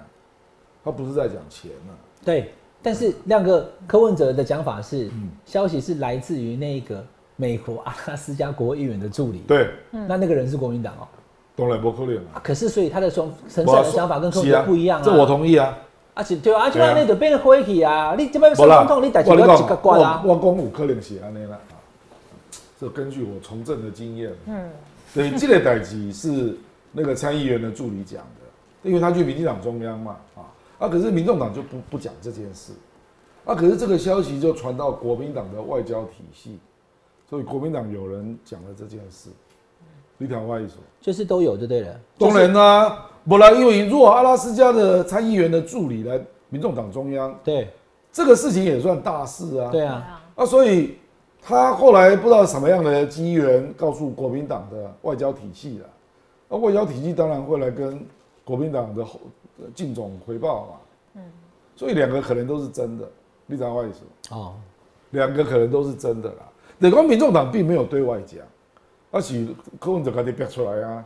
他不是在讲钱啊，对。但是亮哥柯文哲的讲法是，嗯。消息是来自于那个美国 阿拉斯加国会议员的助理，对，那那个人是国民党哦、当然不可能啊，啊可是所以他的说陈志涵的想法跟柯文哲不一样啊，这我同意啊。啊是对啊，啊。就对啊安尼就变成火气啊！你这边无啦，说总统，你代志我跟要一个关啊我。我讲有可能是安尼啦。啊这根据我从政的经验，嗯，对，这个代志是那个参议员的助理讲的，因为他去民进党中央嘛，啊，啊，可是民众党就不不讲这件事，啊，可是这个消息就传到国民党的外交体系，所以国民党有人讲了这件事，你听我意思。就是都有就对了。当然啦、不然因为如果阿拉斯加的参议员的助理来民众党中央，对这个事情也算大事啊。对啊，对啊，啊，所以他后来不知道什么样的机缘，告诉国民党的外交体系了。那外交体系当然会来跟国民党的后呃靳总回报嘛。嗯，所以两个可能都是真的，你知道我意思？哦，两个可能都是真的啦。等光民众党并没有对外讲，而且柯文哲赶紧憋出来啊。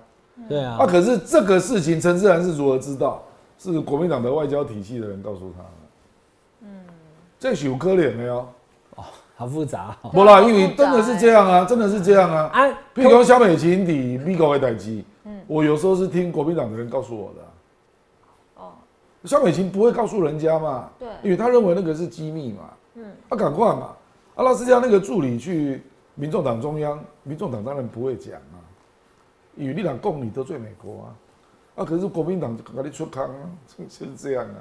对啊啊，，可是这个事情陈志然是如何知道？是国民党的外交体系的人告诉他的。嗯，这是有可怜的哦。好复杂哦。不啦，因为真的是这样啊，真的是这样啊。啊，譬如说萧美琴抵美国的代机，我有时候是听国民党的人告诉我的啊。哦，萧美琴不会告诉人家嘛，对因为他认为那个是机密嘛。嗯，啊，赶快嘛，阿拉斯加那个助理去民众党中央，民众党当然不会讲啊，因为你党共你得罪美国啊，啊，可是国民党就赶紧出康啊，就是这样啊。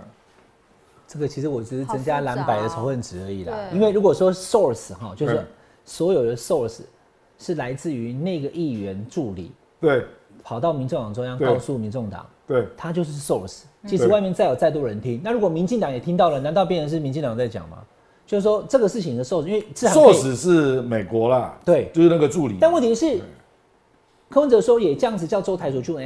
这个其实我只是增加蓝白的仇恨值而已啦。因为如果说 source 哈，就是嗯所有的 source 是来自于那个议员助理对跑到民众党中央告诉民众党，对，他就是 source。即使外面再有再多人听，那如果民进党也听到了，难道变成是民进党在讲吗？就是说这个事情的 source，因为志硕士是美国啦，对，就是那个助理。但问题是，柯文哲说也这样子叫周台主去道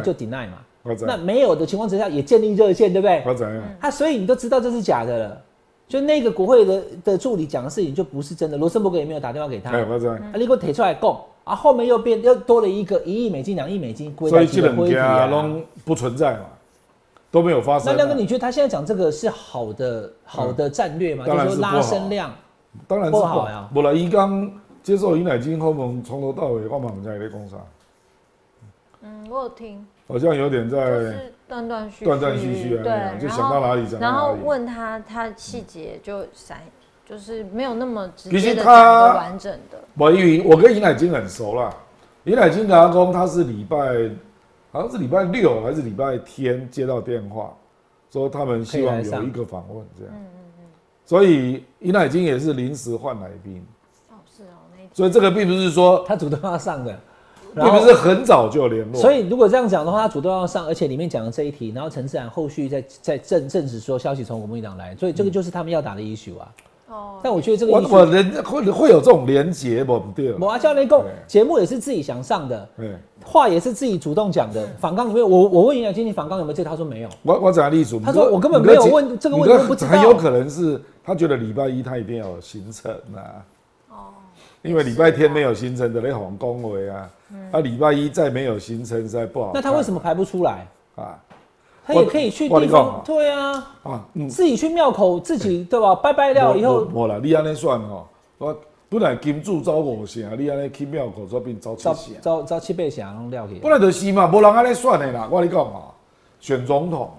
就 deny 嘛。那没有的情况之下，也建立热线，对不对？我怎样？他所以你都知道这是假的了。就那个国会的的助理讲的事情就不是真的，罗森伯格也没有打电话给他，哎，啊。你给我提出来供，啊，后面又变又多了一个一亿美金、两亿美金归所以这在这个会议两家啊。都不存在嘛，都没有发生啊。那亮哥，你觉得他现在讲这个是好的好的战略吗？就是说拉是不好声量，当然是不好呀不然，伊刚接受尹乃金后们，从头到尾我们在在工厂，嗯，我有听，好像有点在是断断续续，断断续续啊，对，就然后想到哪里讲然后。问他，他细节就闪，就是没有那么直接的讲他完整的。我因为我跟尹乃金很熟啦，尹乃金的阿公他是礼拜好像是礼拜六还是礼拜天接到电话，说他们希望有一个访问这样，嗯所以尹乃金也是临时换来宾，哦，是哦，那天。所以这个并不是说他主动要上的，并不是很早就联络，所以如果这样讲的话，他主动要上，而且里面讲的这一题，然后陈志然后续再再证证实说消息从国民党来，所以这个就是他们要打的 issue 啊。哦，但我觉得这个我我人会会有这种连结不对？我阿教练共对节目也是自己想上的，对，话也是自己主动讲的。访纲里面，我我问营养经理访纲有没有这，他说没有。我我讲例子，他说我根本没有问这个问题不知道很有可能是他觉得礼拜一他一定要有行程啊，哦，因为礼拜天没有行程的那红恭维啊，他礼拜一再没有行程实在不好。那他为什么排不出来？啊？他也可以去地方对啊，啊，嗯，自己去庙口，自己对吧？拜拜了以后，无啦，你安尼算吼，我本来金主走五成，你安尼去庙口这边走七招成，招招七倍响弄料给本来就是嘛，无人安尼算的啦。我跟你讲啊，选总统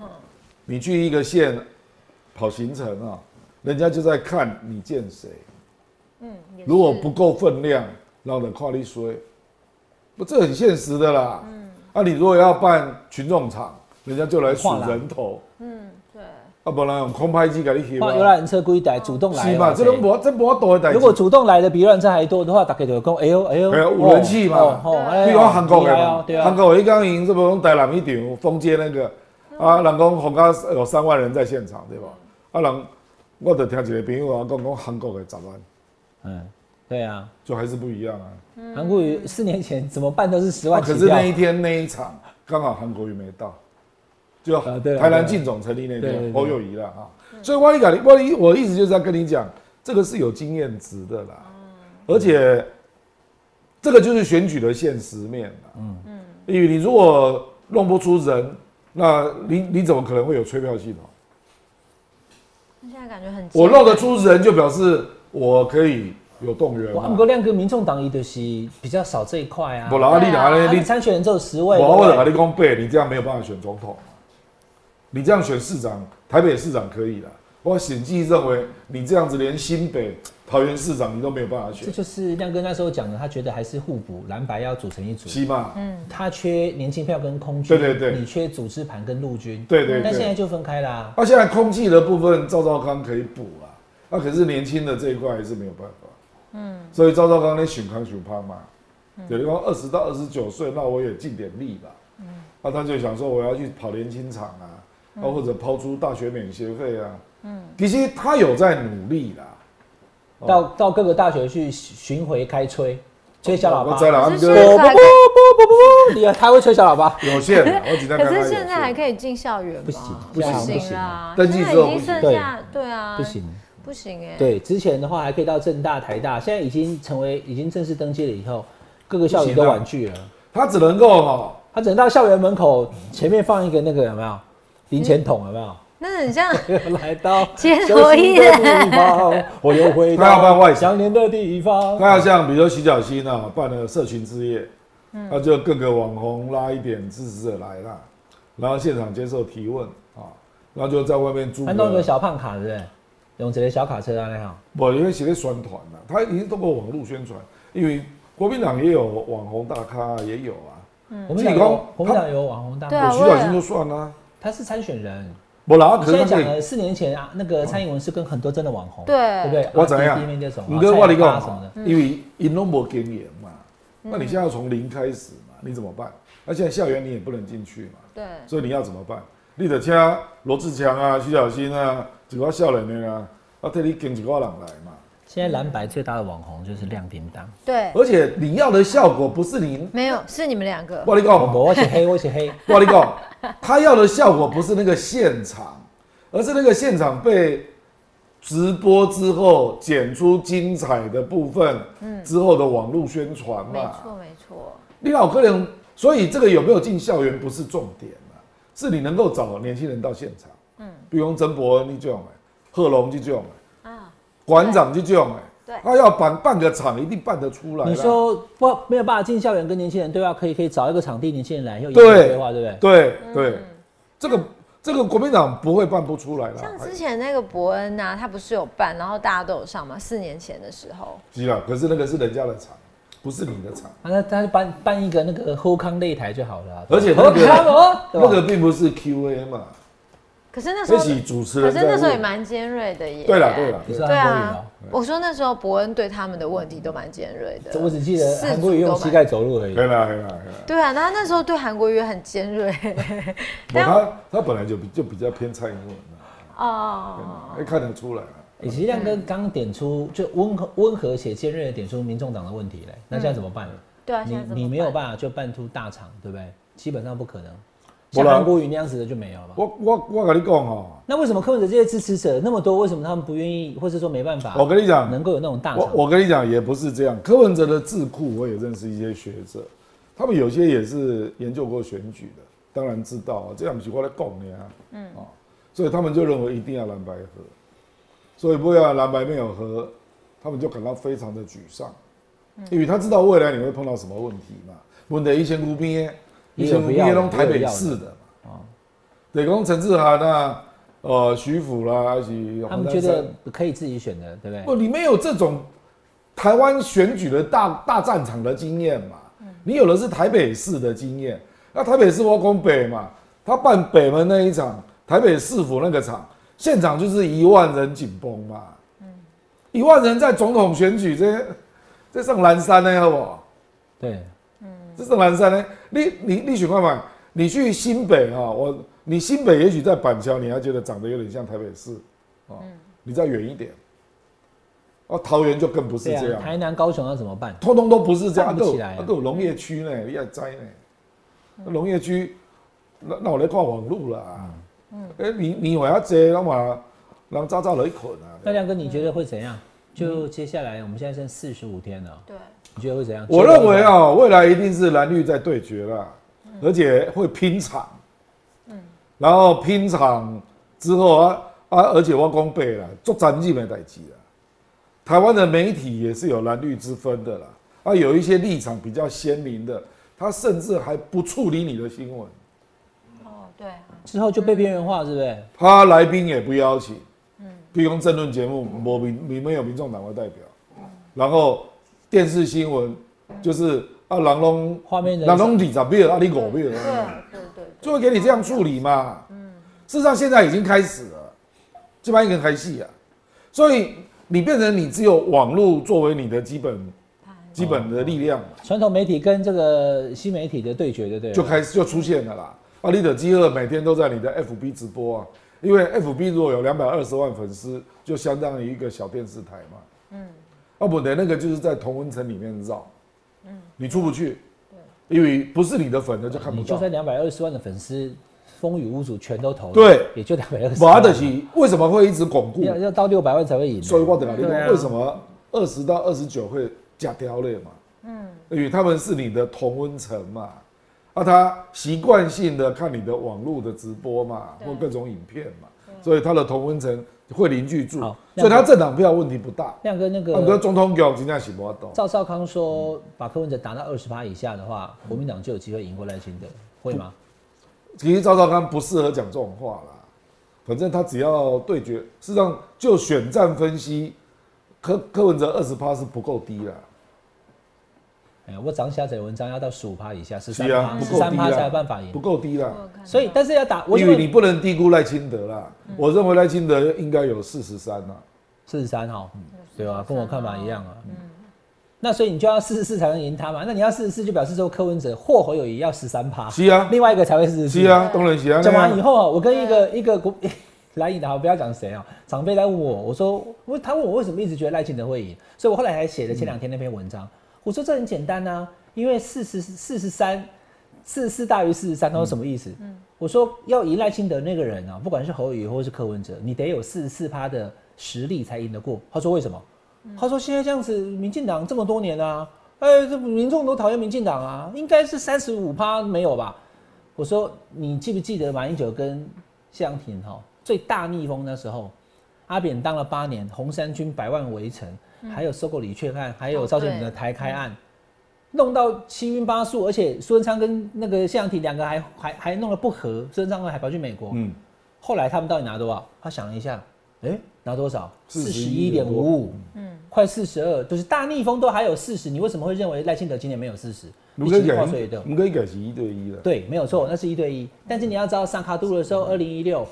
啊，你去一个县跑行程啊，人家就在看你见谁，嗯，如果不够分量，让人看你衰，不，这很现实的啦。嗯，啊，你如果要办群众场，人家就来数人头，嗯，对，啊，不然用空拍机给你翕换游啊。览车故意来主动来是嘛？嘛，这种无这无多的。如果主动来的比游览车还多的话，大家就会讲，哎呦哎呦，哎呦有人气嘛比如讲韩国的韩国一刚赢，这不用台南一场封街那个啊，人讲红家有三万人在现场，对吧？啊，人我就听一个朋友啊讲讲韩国的十万，嗯，对啊，就还是不一样啊。韩国瑜四年前怎么办都是十啊万可是那，一天那一场刚好韩国瑜没到，就台南进总成立那对对对。天侯友谊了啊。所以我你讲，万一我的意思就是要跟你讲，这个是有经验值的啦，而且这个就是选举的现实面啦。嗯。嗯，因为你如果弄不出人，那你你怎么可能会有催票系统？现在感觉很我弄得出人，就表示我可以有动员嘛。我不过亮哥，民众党一的是比较少这一块啊，不然你哪他里们参选人只有十位，我或者把对。你讲背，你这样没有办法选总统。嘛你这样选市长，台北市长可以了。我审计认为你这样子连新北、桃园市长你都没有办法选，这就是亮哥那时候讲的，他觉得还是互补，蓝白要组成一组。起码他缺年轻票跟空军，对对对你缺组织盘跟陆军，对对对但现在就分开啦。那、现在空气的部分，赵少康可以补啊，那、可是年轻的这一块还是没有办法。嗯，所以赵少康那选康选胖嘛，有的说二十到二十九岁，那我也尽点力吧。嗯，那他就想说我要去跑年轻场啊，啊、或者抛出大学免学费啊。嗯，其实他有在努力啦。哦到到各个大学去巡回开吹，吹小喇叭。我知道，他可们就是现在还可以你他会吹小喇叭？有限的，我只在可是现在还。可以进校园吗？不行不现在好像不行啊，登记之后不行剩下对啊，不行。不行哎，对，之前的话还可以到正大、台大，现在已经成为已经正式登记了以后，各个校园都婉拒了。他只能够哈，他只能到校园门口前面放一个那个有没有零钱桶有没有？那很像 来到街熟头艺悉的人地方，我又回他要办外想念的地方。那要像比如说徐小新啊，办了社群之夜，那就各个网红拉一点支持者来啦，然后现场接受提问啊，然后就在外面租他弄个小胖卡，对不是？用这个小卡车啊，那好。不因为写的宣传呐，他已经通过网络宣传，因为国民党也有网红大咖也有啊，我们党有我们党有网红大对啊妈，我徐小新就算啦，他是参选人。不然你可是讲了四年前啊，那个蔡英文是跟很多真的网红，对对不对？我怎样你跟我你讲因为因都没经验嘛，那你现在要从零开始嘛，你怎么办？那现在校园你也不能进去嘛，对，所以你要怎么办？你得请罗志强啊、徐小新啊，几个少年的啊，我，替你跟几个人来嘛。现在蓝白最大的网红就是亮叮当。对，而且你要的效果不是你，没有是你们两个，我跟你讲，我我是黑，我写黑，我跟你讲，他要的效果不是那个现场，而是那个现场被直播之后剪出精彩的部分，嗯。之后的网络宣传嘛。没嘛。错没错，你老个人，所以这个有没有进校园不是重点啊，是你能够找年轻人到现场。嗯，比如曾伯恩你这种哎，贺龙这种馆长就这样哎，对他要办办个场一定办得出来。你说不没有办法进校园跟年轻人对话，可以可以找一个场地，年轻人来又对对话，对不对？对对，这个这个国民党不会办不出来的。像之前那个伯恩呐，他不是有办，然后大家都有上嘛，四年前的时候，是啊，可是那个是人家的场，不是你的场。啊，那他就办办一个那个后康擂台就好了啊。而且那个后康哦，那个并不是 Q&A 嘛，可是那时候，是主持可。是那时候也蛮尖锐的耶。对了对了，你对啊哦，，我说那时候伯恩对他们的问题都蛮尖锐的。我只记得四韩国瑜用膝盖走路而已。对啦对啦对啦。对啊，那他那时候对韩国瑜很尖锐。我他他本来就比就比较偏蔡英文啊哦，哎看得出来啊。欸其实亮哥刚点出就温和温和且尖锐的点出民众党的问题嘞，那现在怎么办？对啊，你你没有办办法就办出大厂，对不对？基本上不可能。像韩国瑜那样子的就没有了嘛。我我我跟你讲哈，那为什么柯文哲这些支持者那么多？为什么他们不愿意，或是说没办法？我跟你讲，能够有那种大我？我跟你讲也不是这样。柯文哲的智库我也认识一些学者，他们有些也是研究过选举的。当然知道啊，这样不是我在讲的啊，嗯，哦，所以他们就认为一定要蓝白合，所以不要蓝白没有合，他们就感到非常的沮丧，因为他知道未来你会碰到什么问题嘛。问题以前无边，以前无边拢台北市的嘛，啊，对，讲陈志涵啊，呃，徐府啦，还是他们觉得可以自己选的，对不对？不，你没有这种台湾选举的大大战场的经验嘛，你有的是台北市的经验。那台北市我讲北嘛，他办北门那一场，台北市府那个场，现场就是一万人紧绷嘛。嗯，一万人在总统选举，这这上蓝山呢，好不好？对，嗯，这是南山呢，你你你选看嘛，你去新北啊，我你新北也许在板桥，你还觉得长得有点像台北市，哦，你再远一点，哦，桃园就更不是这样。台南、高雄要怎么办？通通都不是这样，都都有农业区呢，你要摘呢。农业区，那那我来逛网路啦。嗯，哎，你你我要接，那么让渣渣来捆啊。那亮哥，你觉得会怎样？就接下来，我们现在剩四十五天了。对，你觉得会怎样？我认为啊，未来一定是蓝绿在对决了，而且会拼场。嗯，然后拼场之后啊啊，而且我讲背了，做战绩没代机了。台湾的媒体也是有蓝绿之分的啦，啊，有一些立场比较鲜明的。他甚至还不处理你的新闻，哦，对，之后就被边缘化，是不是？他来宾也不邀请，嗯，譬如政论节目，我民你没有民众党的代表，然后电视新闻就是啊，狼龙画面，狼龙底咋变啊？你狗变了？对对对，就会给你这样处理嘛。嗯，事实上现在已经开始了，基本上一个开戏啊，所以你变成你只有网络作为你的基本。基本的力量，传统媒体跟这个新媒体的对决，对不对？就开始就出现了啦。阿里的饥饿每天都在你的 FB 直播啊，因为 FB 如果有两百二十万粉丝，就相当于一个小电视台嘛。嗯。啊不对，那个就是在同温层里面绕，嗯，你出不去，对，因为不是你的粉的就看不到。你就算两百二十万的粉丝，风雨无阻全都投，对，也就两百二十。瓦德奇为什么会一直巩固？要要到六百万才会赢。所以我等下为什么二十到二十九会？假雕类嘛，嗯，因为他们是你的同温层嘛，啊，他习惯性的看你的网络的直播嘛，或各种影片嘛，所以他的同温层会凝聚住，所以他政党票问题不大。亮哥那个，亮哥总统票今天洗不懂。赵少康说，把柯文哲打到二十趴以下的话，国民党就有机会赢过赖清德，会吗？其实赵少康不适合讲这种话啦，反正他只要对决，事实上就选战分析。柯柯文哲二十趴是不够低了，哎，我早下载文章要到十五趴以下，十三趴，十三趴才有办法赢，不够低了。所以，但是要打，我因为你不能低估赖清德啦。我认为赖清德应该有四十三呐，四十三哈，对吧？跟我看法一样啊。嗯，那所以你就要四十四才能赢他嘛？那你要四十四，就表示说柯文哲或侯友谊要十三趴，是啊，另外一个才会四十四，是啊，当然是啊。讲完以后啊，我跟一个一个国。来赢的好，不要讲谁啊！长辈来问我，我说，我他问我为什么一直觉得赖清德会赢，所以我后来还写了前两天那篇文章。我说这很简单呐，因为四十四十三，四十四大于四十三，他说什么意思？嗯，我说要赢赖清德那个人啊，不管是侯友宜或是柯文哲，你得有四十四趴的实力才赢得过。他说为什么？他说现在这样子，民进党这么多年啊，哎，这民众都讨厌民进党啊，应该是三十五趴没有吧？我说你记不记得马英九跟谢长廷哈？最大逆风的时候，阿扁当了八年，红三军百万围城，还有收购李确案，还有赵建平的台开案，弄到七晕八素，而且苏文昌跟那个谢阳廷两个还还还弄了不和，苏文昌还跑去美国。嗯，后来他们到底拿多少？他想了一下，哎，拿多少？四十一点五五，嗯，快四十二，就是大逆风都还有四十，你为什么会认为赖清德今年没有四十？你可以改，你可以改是一对一了。对，没有错，那是一对一。但是你要知道，上卡度的时候，二零一六。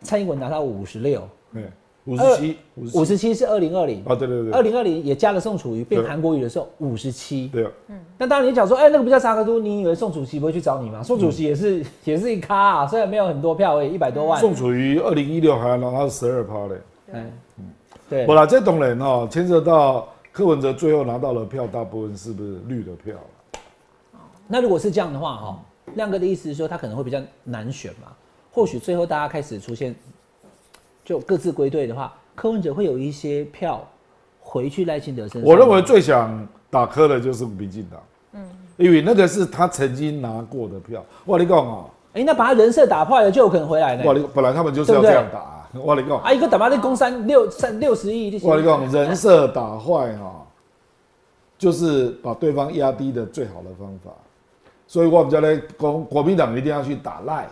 蔡英文拿到五十六，对，五十七，五十七。是二零二零。啊，对对对，二零二零也加了宋楚瑜变韩国瑜的时候五十七，对。啊，嗯，那当然你讲说，哎，那个不叫沙克都，你以为宋楚瑜不会去找你吗？宋楚瑜也是 也是一咖啊，虽然没有很多票，已，一百多万。宋楚瑜二零一六还拿到十二趴嘞，嗯嗯，对，我啦，这懂人哦，牵涉到柯文哲最后拿到了票，大部分是不是绿的票？那如果是这样的话哈，亮哥的意思是说他可能会比较难选嘛？或许最后大家开始出现，就各自归队的话，柯文哲会有一些票回去赖清德身上。我认为最想打柯的就是民进党，嗯，因为那个是他曾经拿过的票。我跟你讲啊，哎，那把他人设打坏了，就有可能回来呢。我本来他们就是要这样打、啊。我跟你讲，啊，一个打把那攻三六三六十亿，我跟你讲，人设打坏哈，就是把对方压低的最好的方法。所以我们家呢，国国民党一定要去打赖，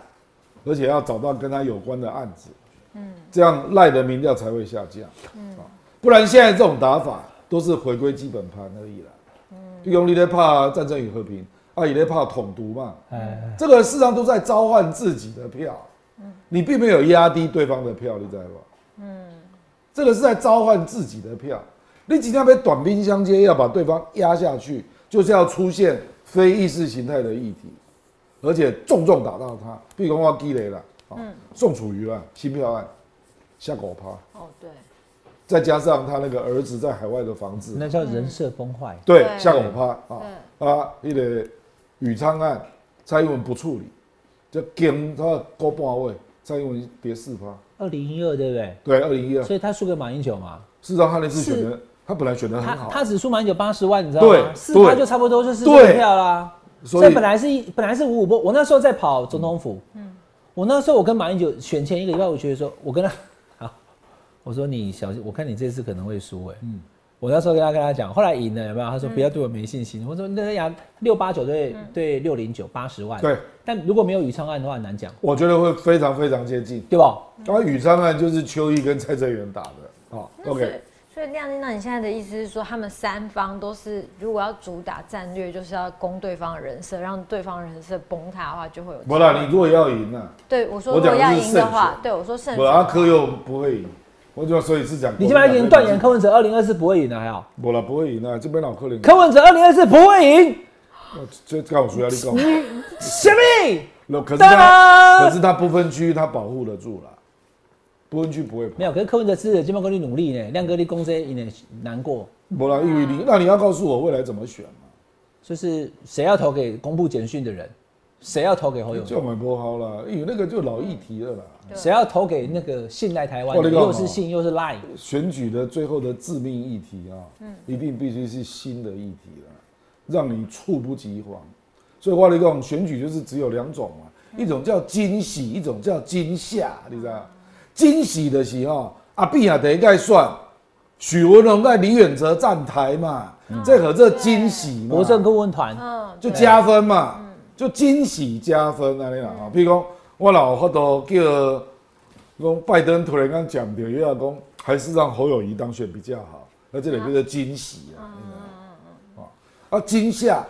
而且要找到跟他有关的案子，嗯，这样赖的民调才会下降，嗯，不然现在这种打法都是回归基本盘而已了，嗯，用你在怕战争与和平，啊，也在怕统独嘛，哎，这个事实上都在召唤自己的票，嗯，你并没有压低对方的票，你知道吧？嗯，这个是在召唤自己的票，你今天被短兵相接，要把对方压下去，就是要出现。非意识形态的议题，而且重重打到他，比如说积累了，嗯，宋楚瑜啊，新票案，下狗趴，哦对，再加上他那个儿子在海外的房子，那叫人设崩坏，对，下狗趴啊啊，那个宇昌案，蔡英文不处理，就跟他高半位，蔡英文跌四趴，二零一二对不对？对，二零一二，所以他输给马英九嘛，事实上他那次选的。他本来选的很好，他只输满九八十万，你知道吗？四趴就差不多就是四票啦。所以本来是本来是五五波，我那时候在跑总统府，嗯，我那时候我跟马英九选前一个礼拜，我觉得说，我跟他好，我说你小心，我看你这次可能会输哎，嗯，我那时候跟他跟他讲，后来赢了有没有？他说不要对我没信心。我说那呀六八九对对六零九八十万，对，但如果没有宇昌案的话难讲，我觉得会非常非常接近，对吧？然后宇昌案就是邱毅跟蔡正元打的，好，OK。所以亮晶，那你现在的意思是说，他们三方都是如果要主打战略，就是要攻对方的人设，让对方人设崩塌的话，就会有。不啦，你如果要赢呢？对，我说如果要赢的话，对我说胜。我阿科又不会赢，我就所以是讲。你基本上已经断言柯文哲二零二四不会赢了，还好。不了，不会赢了，这边老柯林。柯文哲二零二四不会赢。这告我输压力高。什么？可是他，可是他不分区，他保护得住了。不分区不会没有，可是柯文哲是金茂哥你努力呢，亮哥你公司有点难过。不啦，因为你那你要告诉我未来怎么选嘛？就是谁要投给公布简讯的人，谁要投给侯友就买不好啦，因为那个就老议题了啦。谁要投给那个信赖台湾，又是信又是赖。选举的最后的致命议题啊，嗯，一定必须是新的议题了，让你猝不及防。所以话你讲，选举就是只有两种嘛，一种叫惊喜，一种叫惊吓，你知道？惊喜的时候，阿碧啊第一盖算，许文龙在李远哲站台嘛，这可这惊喜嘛，国政顾问团，就加分嘛，就惊喜加分啊，你啊，譬如讲我老好多叫，讲拜登突然间讲掉，又要讲还是让侯友谊当选比较好，那这里就是惊喜啊，啊，啊惊吓，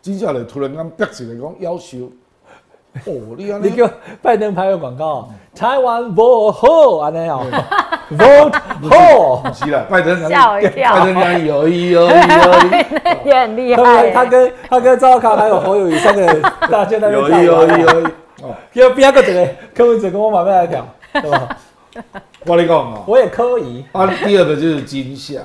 惊吓的突然间逼起来讲要求。哦，你你叫拜登拍个广告，台湾 vote 好，安尼哦，vote 好，不是啦，拜登吓我一跳，拜登讲有意有意有。意，也 很厉害。他跟他跟赵卡还有侯友谊三个人 大家那边有意有意有意，哦，要不要个这个柯文哲跟我马上来讲，对吧？我跟你讲哦，我也可以。啊，第二个就是惊吓。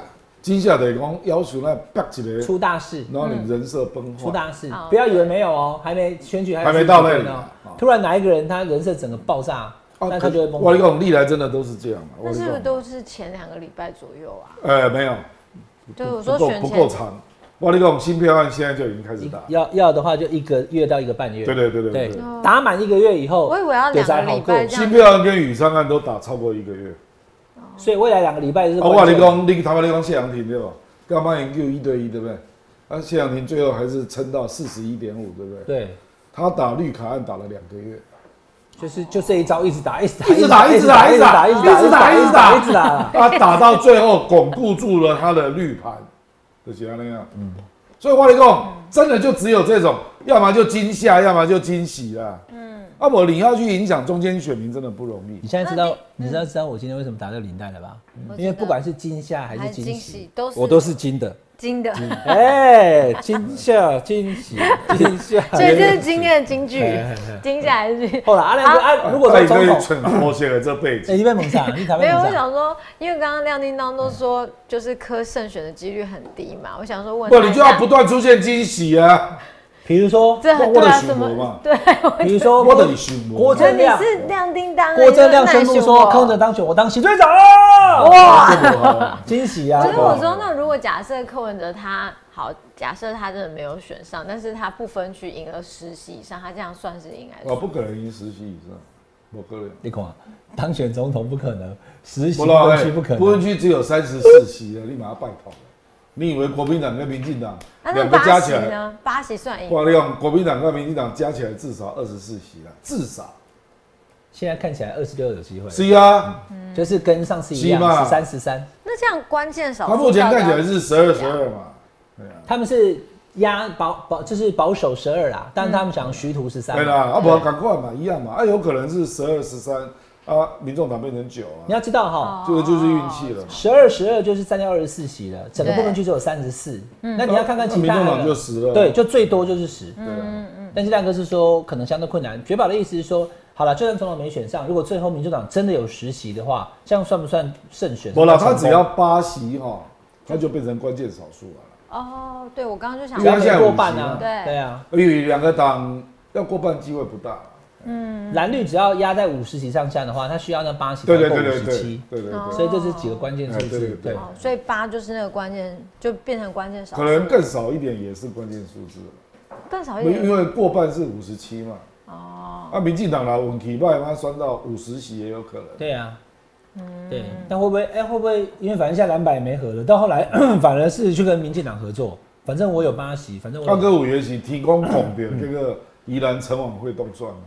接下来讲要求那拔起来出大事，然后你人设崩坏。出大事，不要以为没有哦，还没选举还没到那里呢。突然哪一个人他人设整个爆炸，那他就会崩。我讲历来真的都是这样嘛。那是不是都是前两个礼拜左右啊？呃，没有。对，我说选不够长。我讲新票案现在就已经开始打。要要的话就一个月到一个半月。对对对对对。打满一个月以后，我以为要两个礼拜。新票案跟雨山案都打超过一个月。所以未来两个礼拜是。我你讲你他妈你讲谢阳廷对吧？干嘛研究一对一，对不对？那谢阳廷最后还是撑到四十一点五，对不对？对。他打绿卡案打了两个月，就是就这一招一直打，一直打，一直打，一直打，一直打，一直打，一直打，一直打。他打到最后巩固住了他的绿盘，就是那样。嗯。所以话你讲，真的就只有这种，要么就惊吓，要么就惊喜啦。嗯。啊，我你要去影响中间选民，真的不容易。你现在知道，你知道知道我今天为什么打这个领带了吧？因为不管是惊吓还是惊喜，都是我都是金的。金的，哎，惊吓、惊喜、惊吓，所以这是今天的金句，惊吓还是？后来阿亮哥，啊，如果说总统脱鞋了这辈子，你被蒙上，你没有？我想说，因为刚刚亮叮当都说，就是科胜选的几率很低嘛，我想说问，不，你就要不断出现惊喜啊。比如说，这我我的对啊，什许博嘛么对？比如说我的许博郭正亮，你是亮叮当，郭正亮宣布说柯文哲的。当选，我当新队长了，哇，惊喜啊！所以我说，那如果假设柯文哲他好，假设他真的没有选上，但是他不分区赢了十席以上，他这样算是赢还是哦，不可能赢十席以上，不可能。你看啊，当选总统不可能，实习不啦，分区不可不分能，区只有三十四席了，立马要拜托了。你以为国民党跟民进党那两个加起来，呢？八席算赢。哇，你讲国民党跟民进党加起来至少二十四席了，至少。现在看起来二十六有机会，是啊，就是跟上次一样十三十三，那这样关键少数他目前看起来是十二十二嘛。对啊，他们是压保保就是保守十二啦，但是他们想徐图十三，对啦，啊不，赶快嘛，一样嘛，啊有可能是十二十三啊，民众党变成九啊，你要知道哈，这个就是运气了。十二十二就是三掉二十四席了，整个部分区只有三十四，那你要看看其他民众党就的，十了，对，就最多就是十，对啊，但是亮哥是说可能相对困难。绝宝的意思是说，好了，就算总统没选上，如果最后民主党真的有十席的话，这样算不算胜选？不啦，他只要八席哈，他就变成关键少数了。哦，对我刚刚就想只要没因为现在过半啊，对。对啊，因为两个党要过半机会不大。蓝绿只要压在五十席上下的话，他需要那八席对才够五对对对对十七，对对对，所以这是几个关键数哎对对字。对。哦，所以八就是那个关键，就变成关键少数，可能更少一点也是关键数字，更少一点。因点。为过半是五十七嘛。哦，啊，民进党啦，稳体败，他算到五十席也有可能。对啊，对，但会不会哎、会不会因为反正现在蓝白也没合了，到后来 反而是去跟民进党合作，反正我有八席，反正我大有哥五元席提供孔的这个宜兰城网会动算嘛，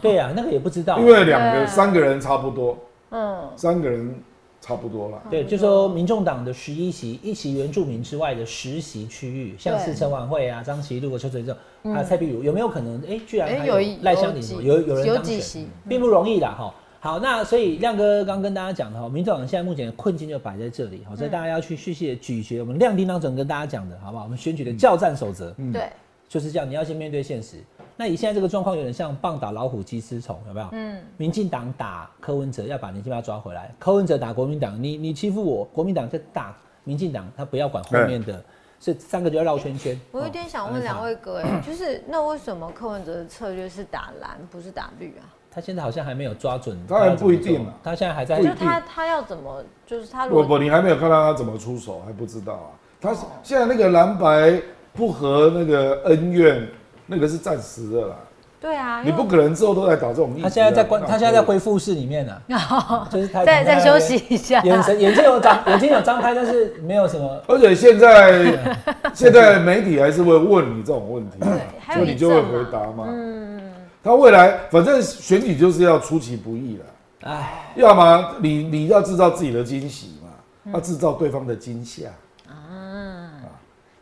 对啊，那个也不知道，因为两对个三个人差不多，嗯，三个人差不多了。对，就说民众党的十一席，一席原住民之外的十席区域，像是对陈晚会啊、张其禄、邱垂正，还有蔡碧如，有没有可能？哎、居然还哎有一赖香林有有有人有当选，几席，并不容易啦哈。好，那所以亮哥刚跟大家讲的哈，民众党现在目前的困境就摆在这里，好，所以大家要去细细的咀嚼我们亮叮当总跟大家讲的，好不好？我们选举的教战守则嗯。对，就是这样，你要先面对现实。那你现在这个状况，有点像棒打老虎，鸡吃虫，有没有？嗯，民进党打柯文哲，要把年轻把他抓回来；柯文哲打国民党，你你欺负我，国民党在打民进党，他不要管后面的，所以三个就要绕圈圈。我有点想问两位哥，哎，就是那为什么柯文哲的策略是打蓝，不是打绿啊？他现在好像还没有抓准，当然不一定了他现在还在就他他要怎么，就是他如果不不，你还没有看到他怎么出手，还不知道啊。他现在那个蓝白不和那个恩怨，那个是暂时的啦。对啊，你不可能之后都在打这种。他现在在关，他现在在恢复室里面呢、能就是他再再休躺在那边息一下，眼神眼睛有张眼睛有张开，但是没有什么。而且现在 现在媒体还是会问你这种问题，还有一所以你就会回答嘛。嗯，他未来反正选举就是要出其不意了，唉，要么你你要制造自己的惊喜嘛，嗯要制造对方的惊吓。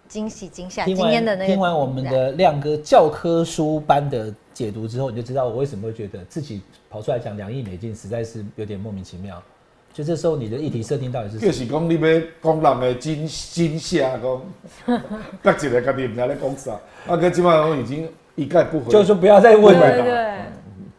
惊喜惊吓，听今天的那个完听完我们的亮哥教科书般的解读之后，你就知道我为什么会觉得自己跑出来讲两亿美金，实在是有点莫名其妙。就这时候你的议题设定到底是什么？就是讲你要讲人的惊惊吓，讲，各一个家己唔知咧讲啥，啊，个基本上已经一概不回。就是说不要再问了。对对对，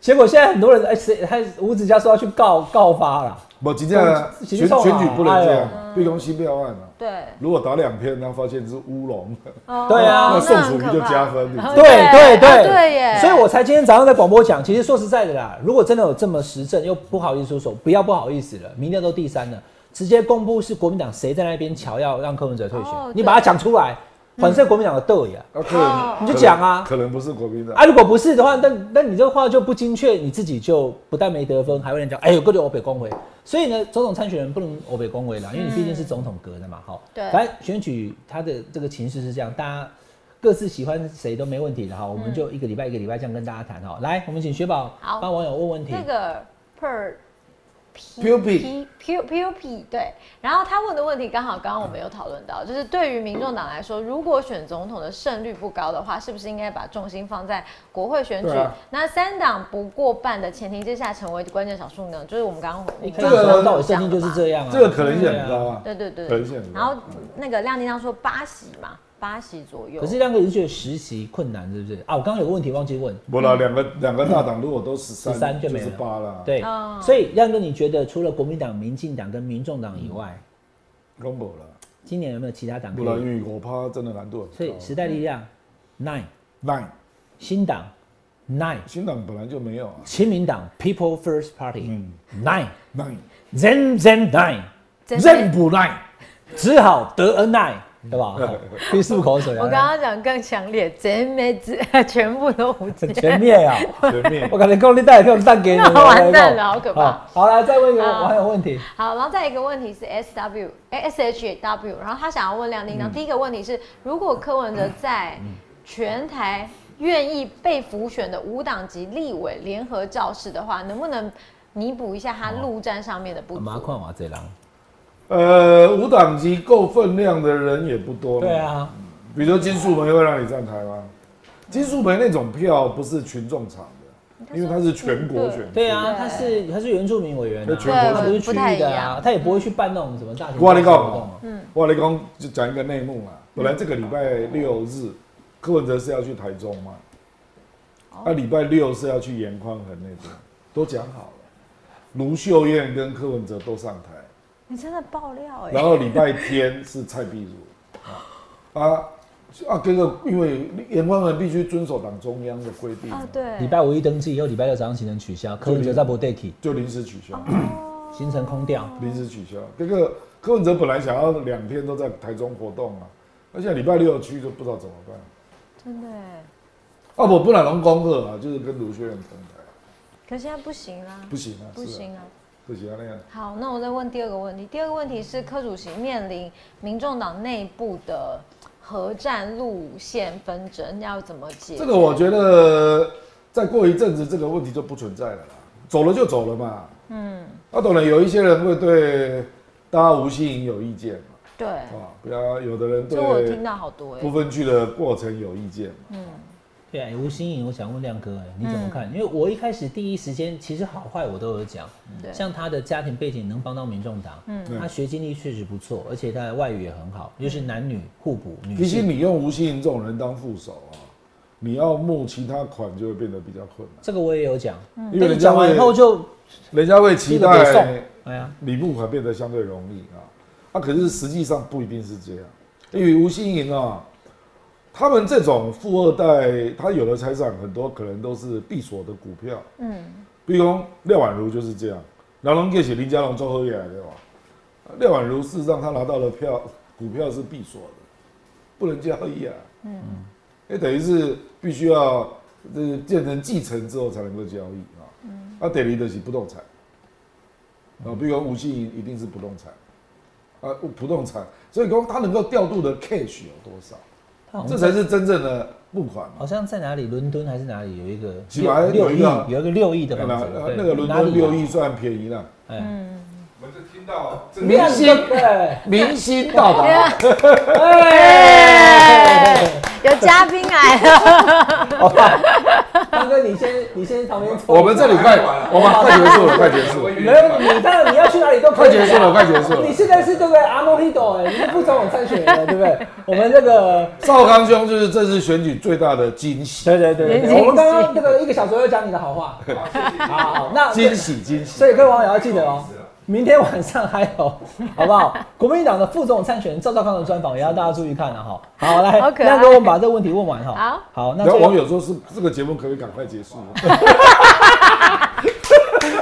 结果现在很多人哎，谁还吴子嘉说要去告告发了，我真正其实送啊选选举不能这样哎，比如讲新票案啊，对，如果打两篇，然后发现是乌龙，哦 对啊。那宋楚瑜就加分。对对？对啊对耶，所以我才今天早上在广播讲，其实说实在的啦，如果真的有这么实证，又不好意思出手，不要不好意思了，民调都第三了，直接公布是国民党谁在那边瞧要让柯文哲退选，哦你把它讲出来，反射国民党的斗呀。啊，可能哦你就讲啊可能不是国民党啊，如果不是的话，那那你这个话就不精确，你自己就不但没得分，还会人讲，哎呦，各种欧北恭维。所以呢，总统参选人不能欧北恭维啦，因为你毕竟是总统格的嘛，哈、对反正选举他的这个情势是这样，大家各自喜欢谁都没问题的哈。我们就一个礼拜一个礼拜这样跟大家谈哈。来，我们请雪宝好帮网友问问题。那个 per P U P P P U P 对，然后他问的问题刚好刚刚我们有讨论到，就是对于民众党来说，如果选总统的胜率不高的话，是不是应该把重心放在国会选举？啊那三党不过半的前提之下，成为关键少数呢？就是我们刚刚一开这个到尾设定就是这样啊，这个可能性很高啊。对对对可能性很高然后那个亮叮当说八席嘛，八席左右。可是亮哥你是觉得实习困难，是不是？啊？我刚刚有个问题忘记问，不了，两个两个大党如果都十三，十三就没了。是八了。，对，哦。所以亮哥你觉得除了国民党、民进党跟民众党以外，公布了。今年有没有其他党可不了，因为我怕真的难度很高。所以时代力量 nine，nine，新党 nine，新党本来就没有啊。亲民党 People First Party nine，，nine，then then nine，then 不 nine，只好得恩 nine，对吧？好可以漱口水啊。我刚刚讲更强烈，真没子全部都不见。全灭啊！全面 我。感觉够你带给我蛋给你，那完蛋了好可怕好好，来再问一个我还有问题。好，然后再一个问题是 S W S H W，然后他想要问亮叮当，第一个问题是，如果柯文哲在全台愿意被浮选的五党籍立委联合造势的话，能不能弥补一下他陆战上面的不足？麻烦啊，这狼。呃，无党籍够分量的人也不多。对，啊，比如说金素梅会让你站台吗？金素梅那种票不是群众场的，因为他是全国选区。对啊，他是他是原住民委员啊，对全国他不是区域的啊，他也不会去办那种什么大型我跟你讲活动啊。我来讲就讲一个内幕嘛。本来这个礼拜六日，柯文哲是要去台中嘛，那礼拜六是要去严宽恒那边，都讲好了。卢秀燕跟柯文哲都上台，你真的爆料哎、然后礼拜天是蔡壁如。啊啊啊，这个因为严宽恒必须遵守党中央的规定，啊，对，礼拜五一登记以后，礼拜六早上行程取消，柯文哲在不 d a y 就临时取消，行程空掉。临时取消。这个柯文哲本来想要两天都在台中活动啊，而且礼拜六去就不知道怎么办。真的哎，啊，我不然龙恭贺啊，就是跟卢秀燕同台，可是现在不行啦，不行啊，不行啊。不行啊那样。好，那我再问第二个问题。第二个问题是，柯主席面临民众党内部的核战路线纷争，要怎么解决？这个我觉得再过一阵子这个问题就不存在了啦，走了就走了嘛。嗯，那当然有一些人会对大家吴欣颖有意见嘛，对，啊，不要有的人对我听到好多哎、不分区的过程有意见嘛。对啊，吴新颖，我想问亮哥，哎，你怎么看？因为我一开始第一时间，其实好坏我都有讲。对。像他的家庭背景能帮到民众党，嗯，他学经历确实不错，而且他的外语也很好，就是男女互补，女其实。你用吴欣颖这种人当副手啊，你要募其他款就会变得比较困难，这个我也有讲，因为讲完以后就人家会期待哎呀，你募款变得相对容易啊，啊，可是实际上不一定是这样，因为吴欣颖啊，他们这种富二代，他有的财产很多可能都是闭锁的股票，嗯，比如说廖婉如就是这样，然后给写林家龙综合起来的嘛，廖婉如事实上他拿到的票股票是闭锁的，不能交易啊，嗯，哎，等于是必须要这个变成继承之后才能够交易啊，嗯，啊，等于的是不动产。啊，比如说吴欣颖一定是不动产，啊，不动产，所以说他能够调度的 cash 有多少，这才是真正的募款嘛。好像在哪里，伦敦还是哪里有一个起码六六亿有一个，有一个六亿的那房子，那个伦敦六亿算便宜了，嗯，我们就听到这明星对，明星到达，哎，有嘉宾来了，大哥，你先，你先旁边抽。我们这里快，我们快结束了，快结束了，没有你，当然你要去哪里都。快结束了，快结束了你。现在是对不对？阿诺利多，哎，你是副总统参选了，对不对？我们这个，少康兄就是这次选举最大的惊喜，对对对我们刚刚这个一个小时又讲你的好话，好好，那惊喜惊喜。所以各位网友要记得哦，明天晚上还有，好不好？国民党的副总参选人赵少康的专访也要大家注意看了哈。好，来那给我们把这个问题问完哈。好，好，那网友说是这个节目可不可以赶快结束？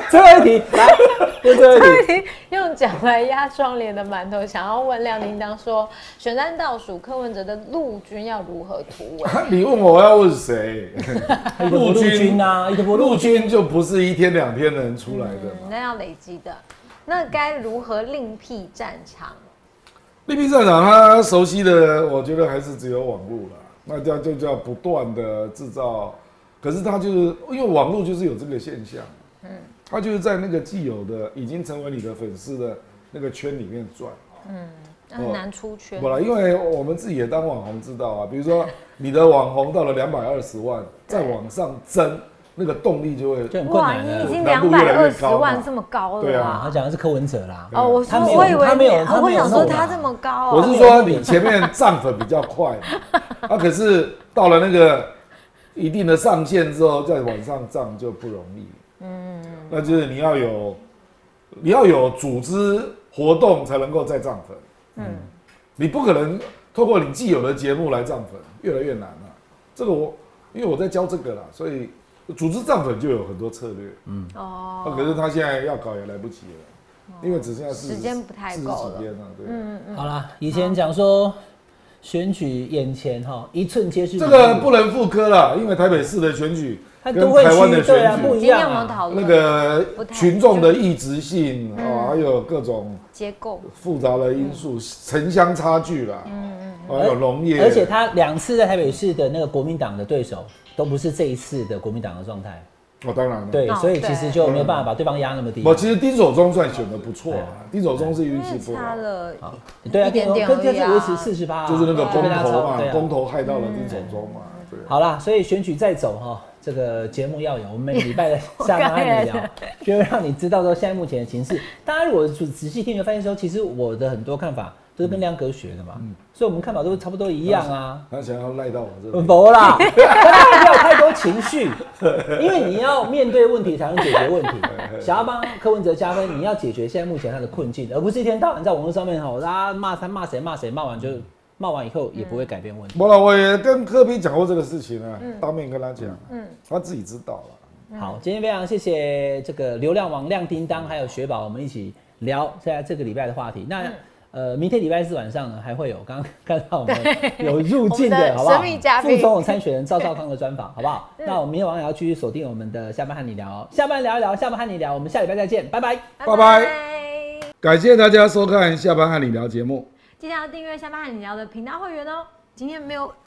最后一题，来，问最后一题。用脚来压窗帘的馒头，想要问亮铃铛说，选战倒数，柯文哲的陆军要如何突围？你问我要问谁？陆军啊，陆陆军，就不是一天两天能出来的嗯，那要累积的，那该如何另辟战场？另辟战场他熟悉的，我觉得还是只有网络了。那叫就叫不断的制造，可是他就是因为网络就是有这个现象，嗯，他就是在那个既有的已经成为你的粉丝的那个圈里面转。嗯很难出圈不。了，因为我们自己也当网红知道啊，比如说你的网红到了两百二十万，再往上增，那个动力就会就很困哇，难的你已。经难两百二十万这么高了对啊他！讲的是柯文哲啦。哦，我说我以为他没有我想说他这么高哦，我是说你前面涨粉比较快嘛，啊，可是到了那个一定的上限之后，再往上涨就不容易。嗯，那就是你要有你要有组织活动才能够再涨粉。嗯，你不可能透过你既有的节目来涨粉，越来越难了、这个我因为我在教这个啦，所以组织账本就有很多策略。嗯。哦。啊，可是他现在要搞也来不及了，因为只剩下四时间不太够了。几天了。对，嗯好啦，以前讲说选举眼前哈，一寸皆是这个不能复刻了，因为台北市的选举跟它都会台湾的选举，不一样啊。那个群众的意志性嗯。啊，还有各种结构？复杂的因素，城乡差距啦，嗯还有农业，而且他两次在台北市的那个国民党的对手都不是这一次的国民党的状态，哦，当然了，对，哦所以其实就没有对办法把对方压那么低。我其实丁守中算选的不错啊，丁守中是运气不好，差了好，对啊，一点点跟这而已啊。次维持四十八，就是那个公就被他投嘛超对，啊。公投害到了丁守中嘛，对。好啦，所以选举再走哈，这个节目要有，我们每个礼拜的 下班和你聊，就会让你知道说现在目前的情势。大家如果仔仔细听，你会发现说，其实我的很多看法都是跟亮哥学的嘛，所以我们看法都差不多一样啊。他想要赖到我这里，不啦，不要太多情绪，因为你要面对问题才能解决问题。想要帮柯文哲加分，你要解决现在目前他的困境，而不是一天到晚在网络上面吼，大家骂他骂谁骂谁，骂完就骂完以后也不会改变问题。不了，我也跟柯比讲过这个事情啊，当面跟他讲，嗯他自己知道了。好，今天非常谢谢这个流量王亮叮当还有雪宝，我们一起聊现在这个礼拜的话题。那、呃，明天礼拜四晚上呢，还会有刚刚看到我们有入境的，好不好？副总统参选人赵少康的专访，好不好？那我们明天晚上也要继续锁定我们的下班和你聊哦，下班聊一聊，下班和你聊，我们下礼拜再见，拜拜。拜拜感谢大家收看下班和你聊节目。记得要订阅下班和你聊的频道会员哦。今天没有，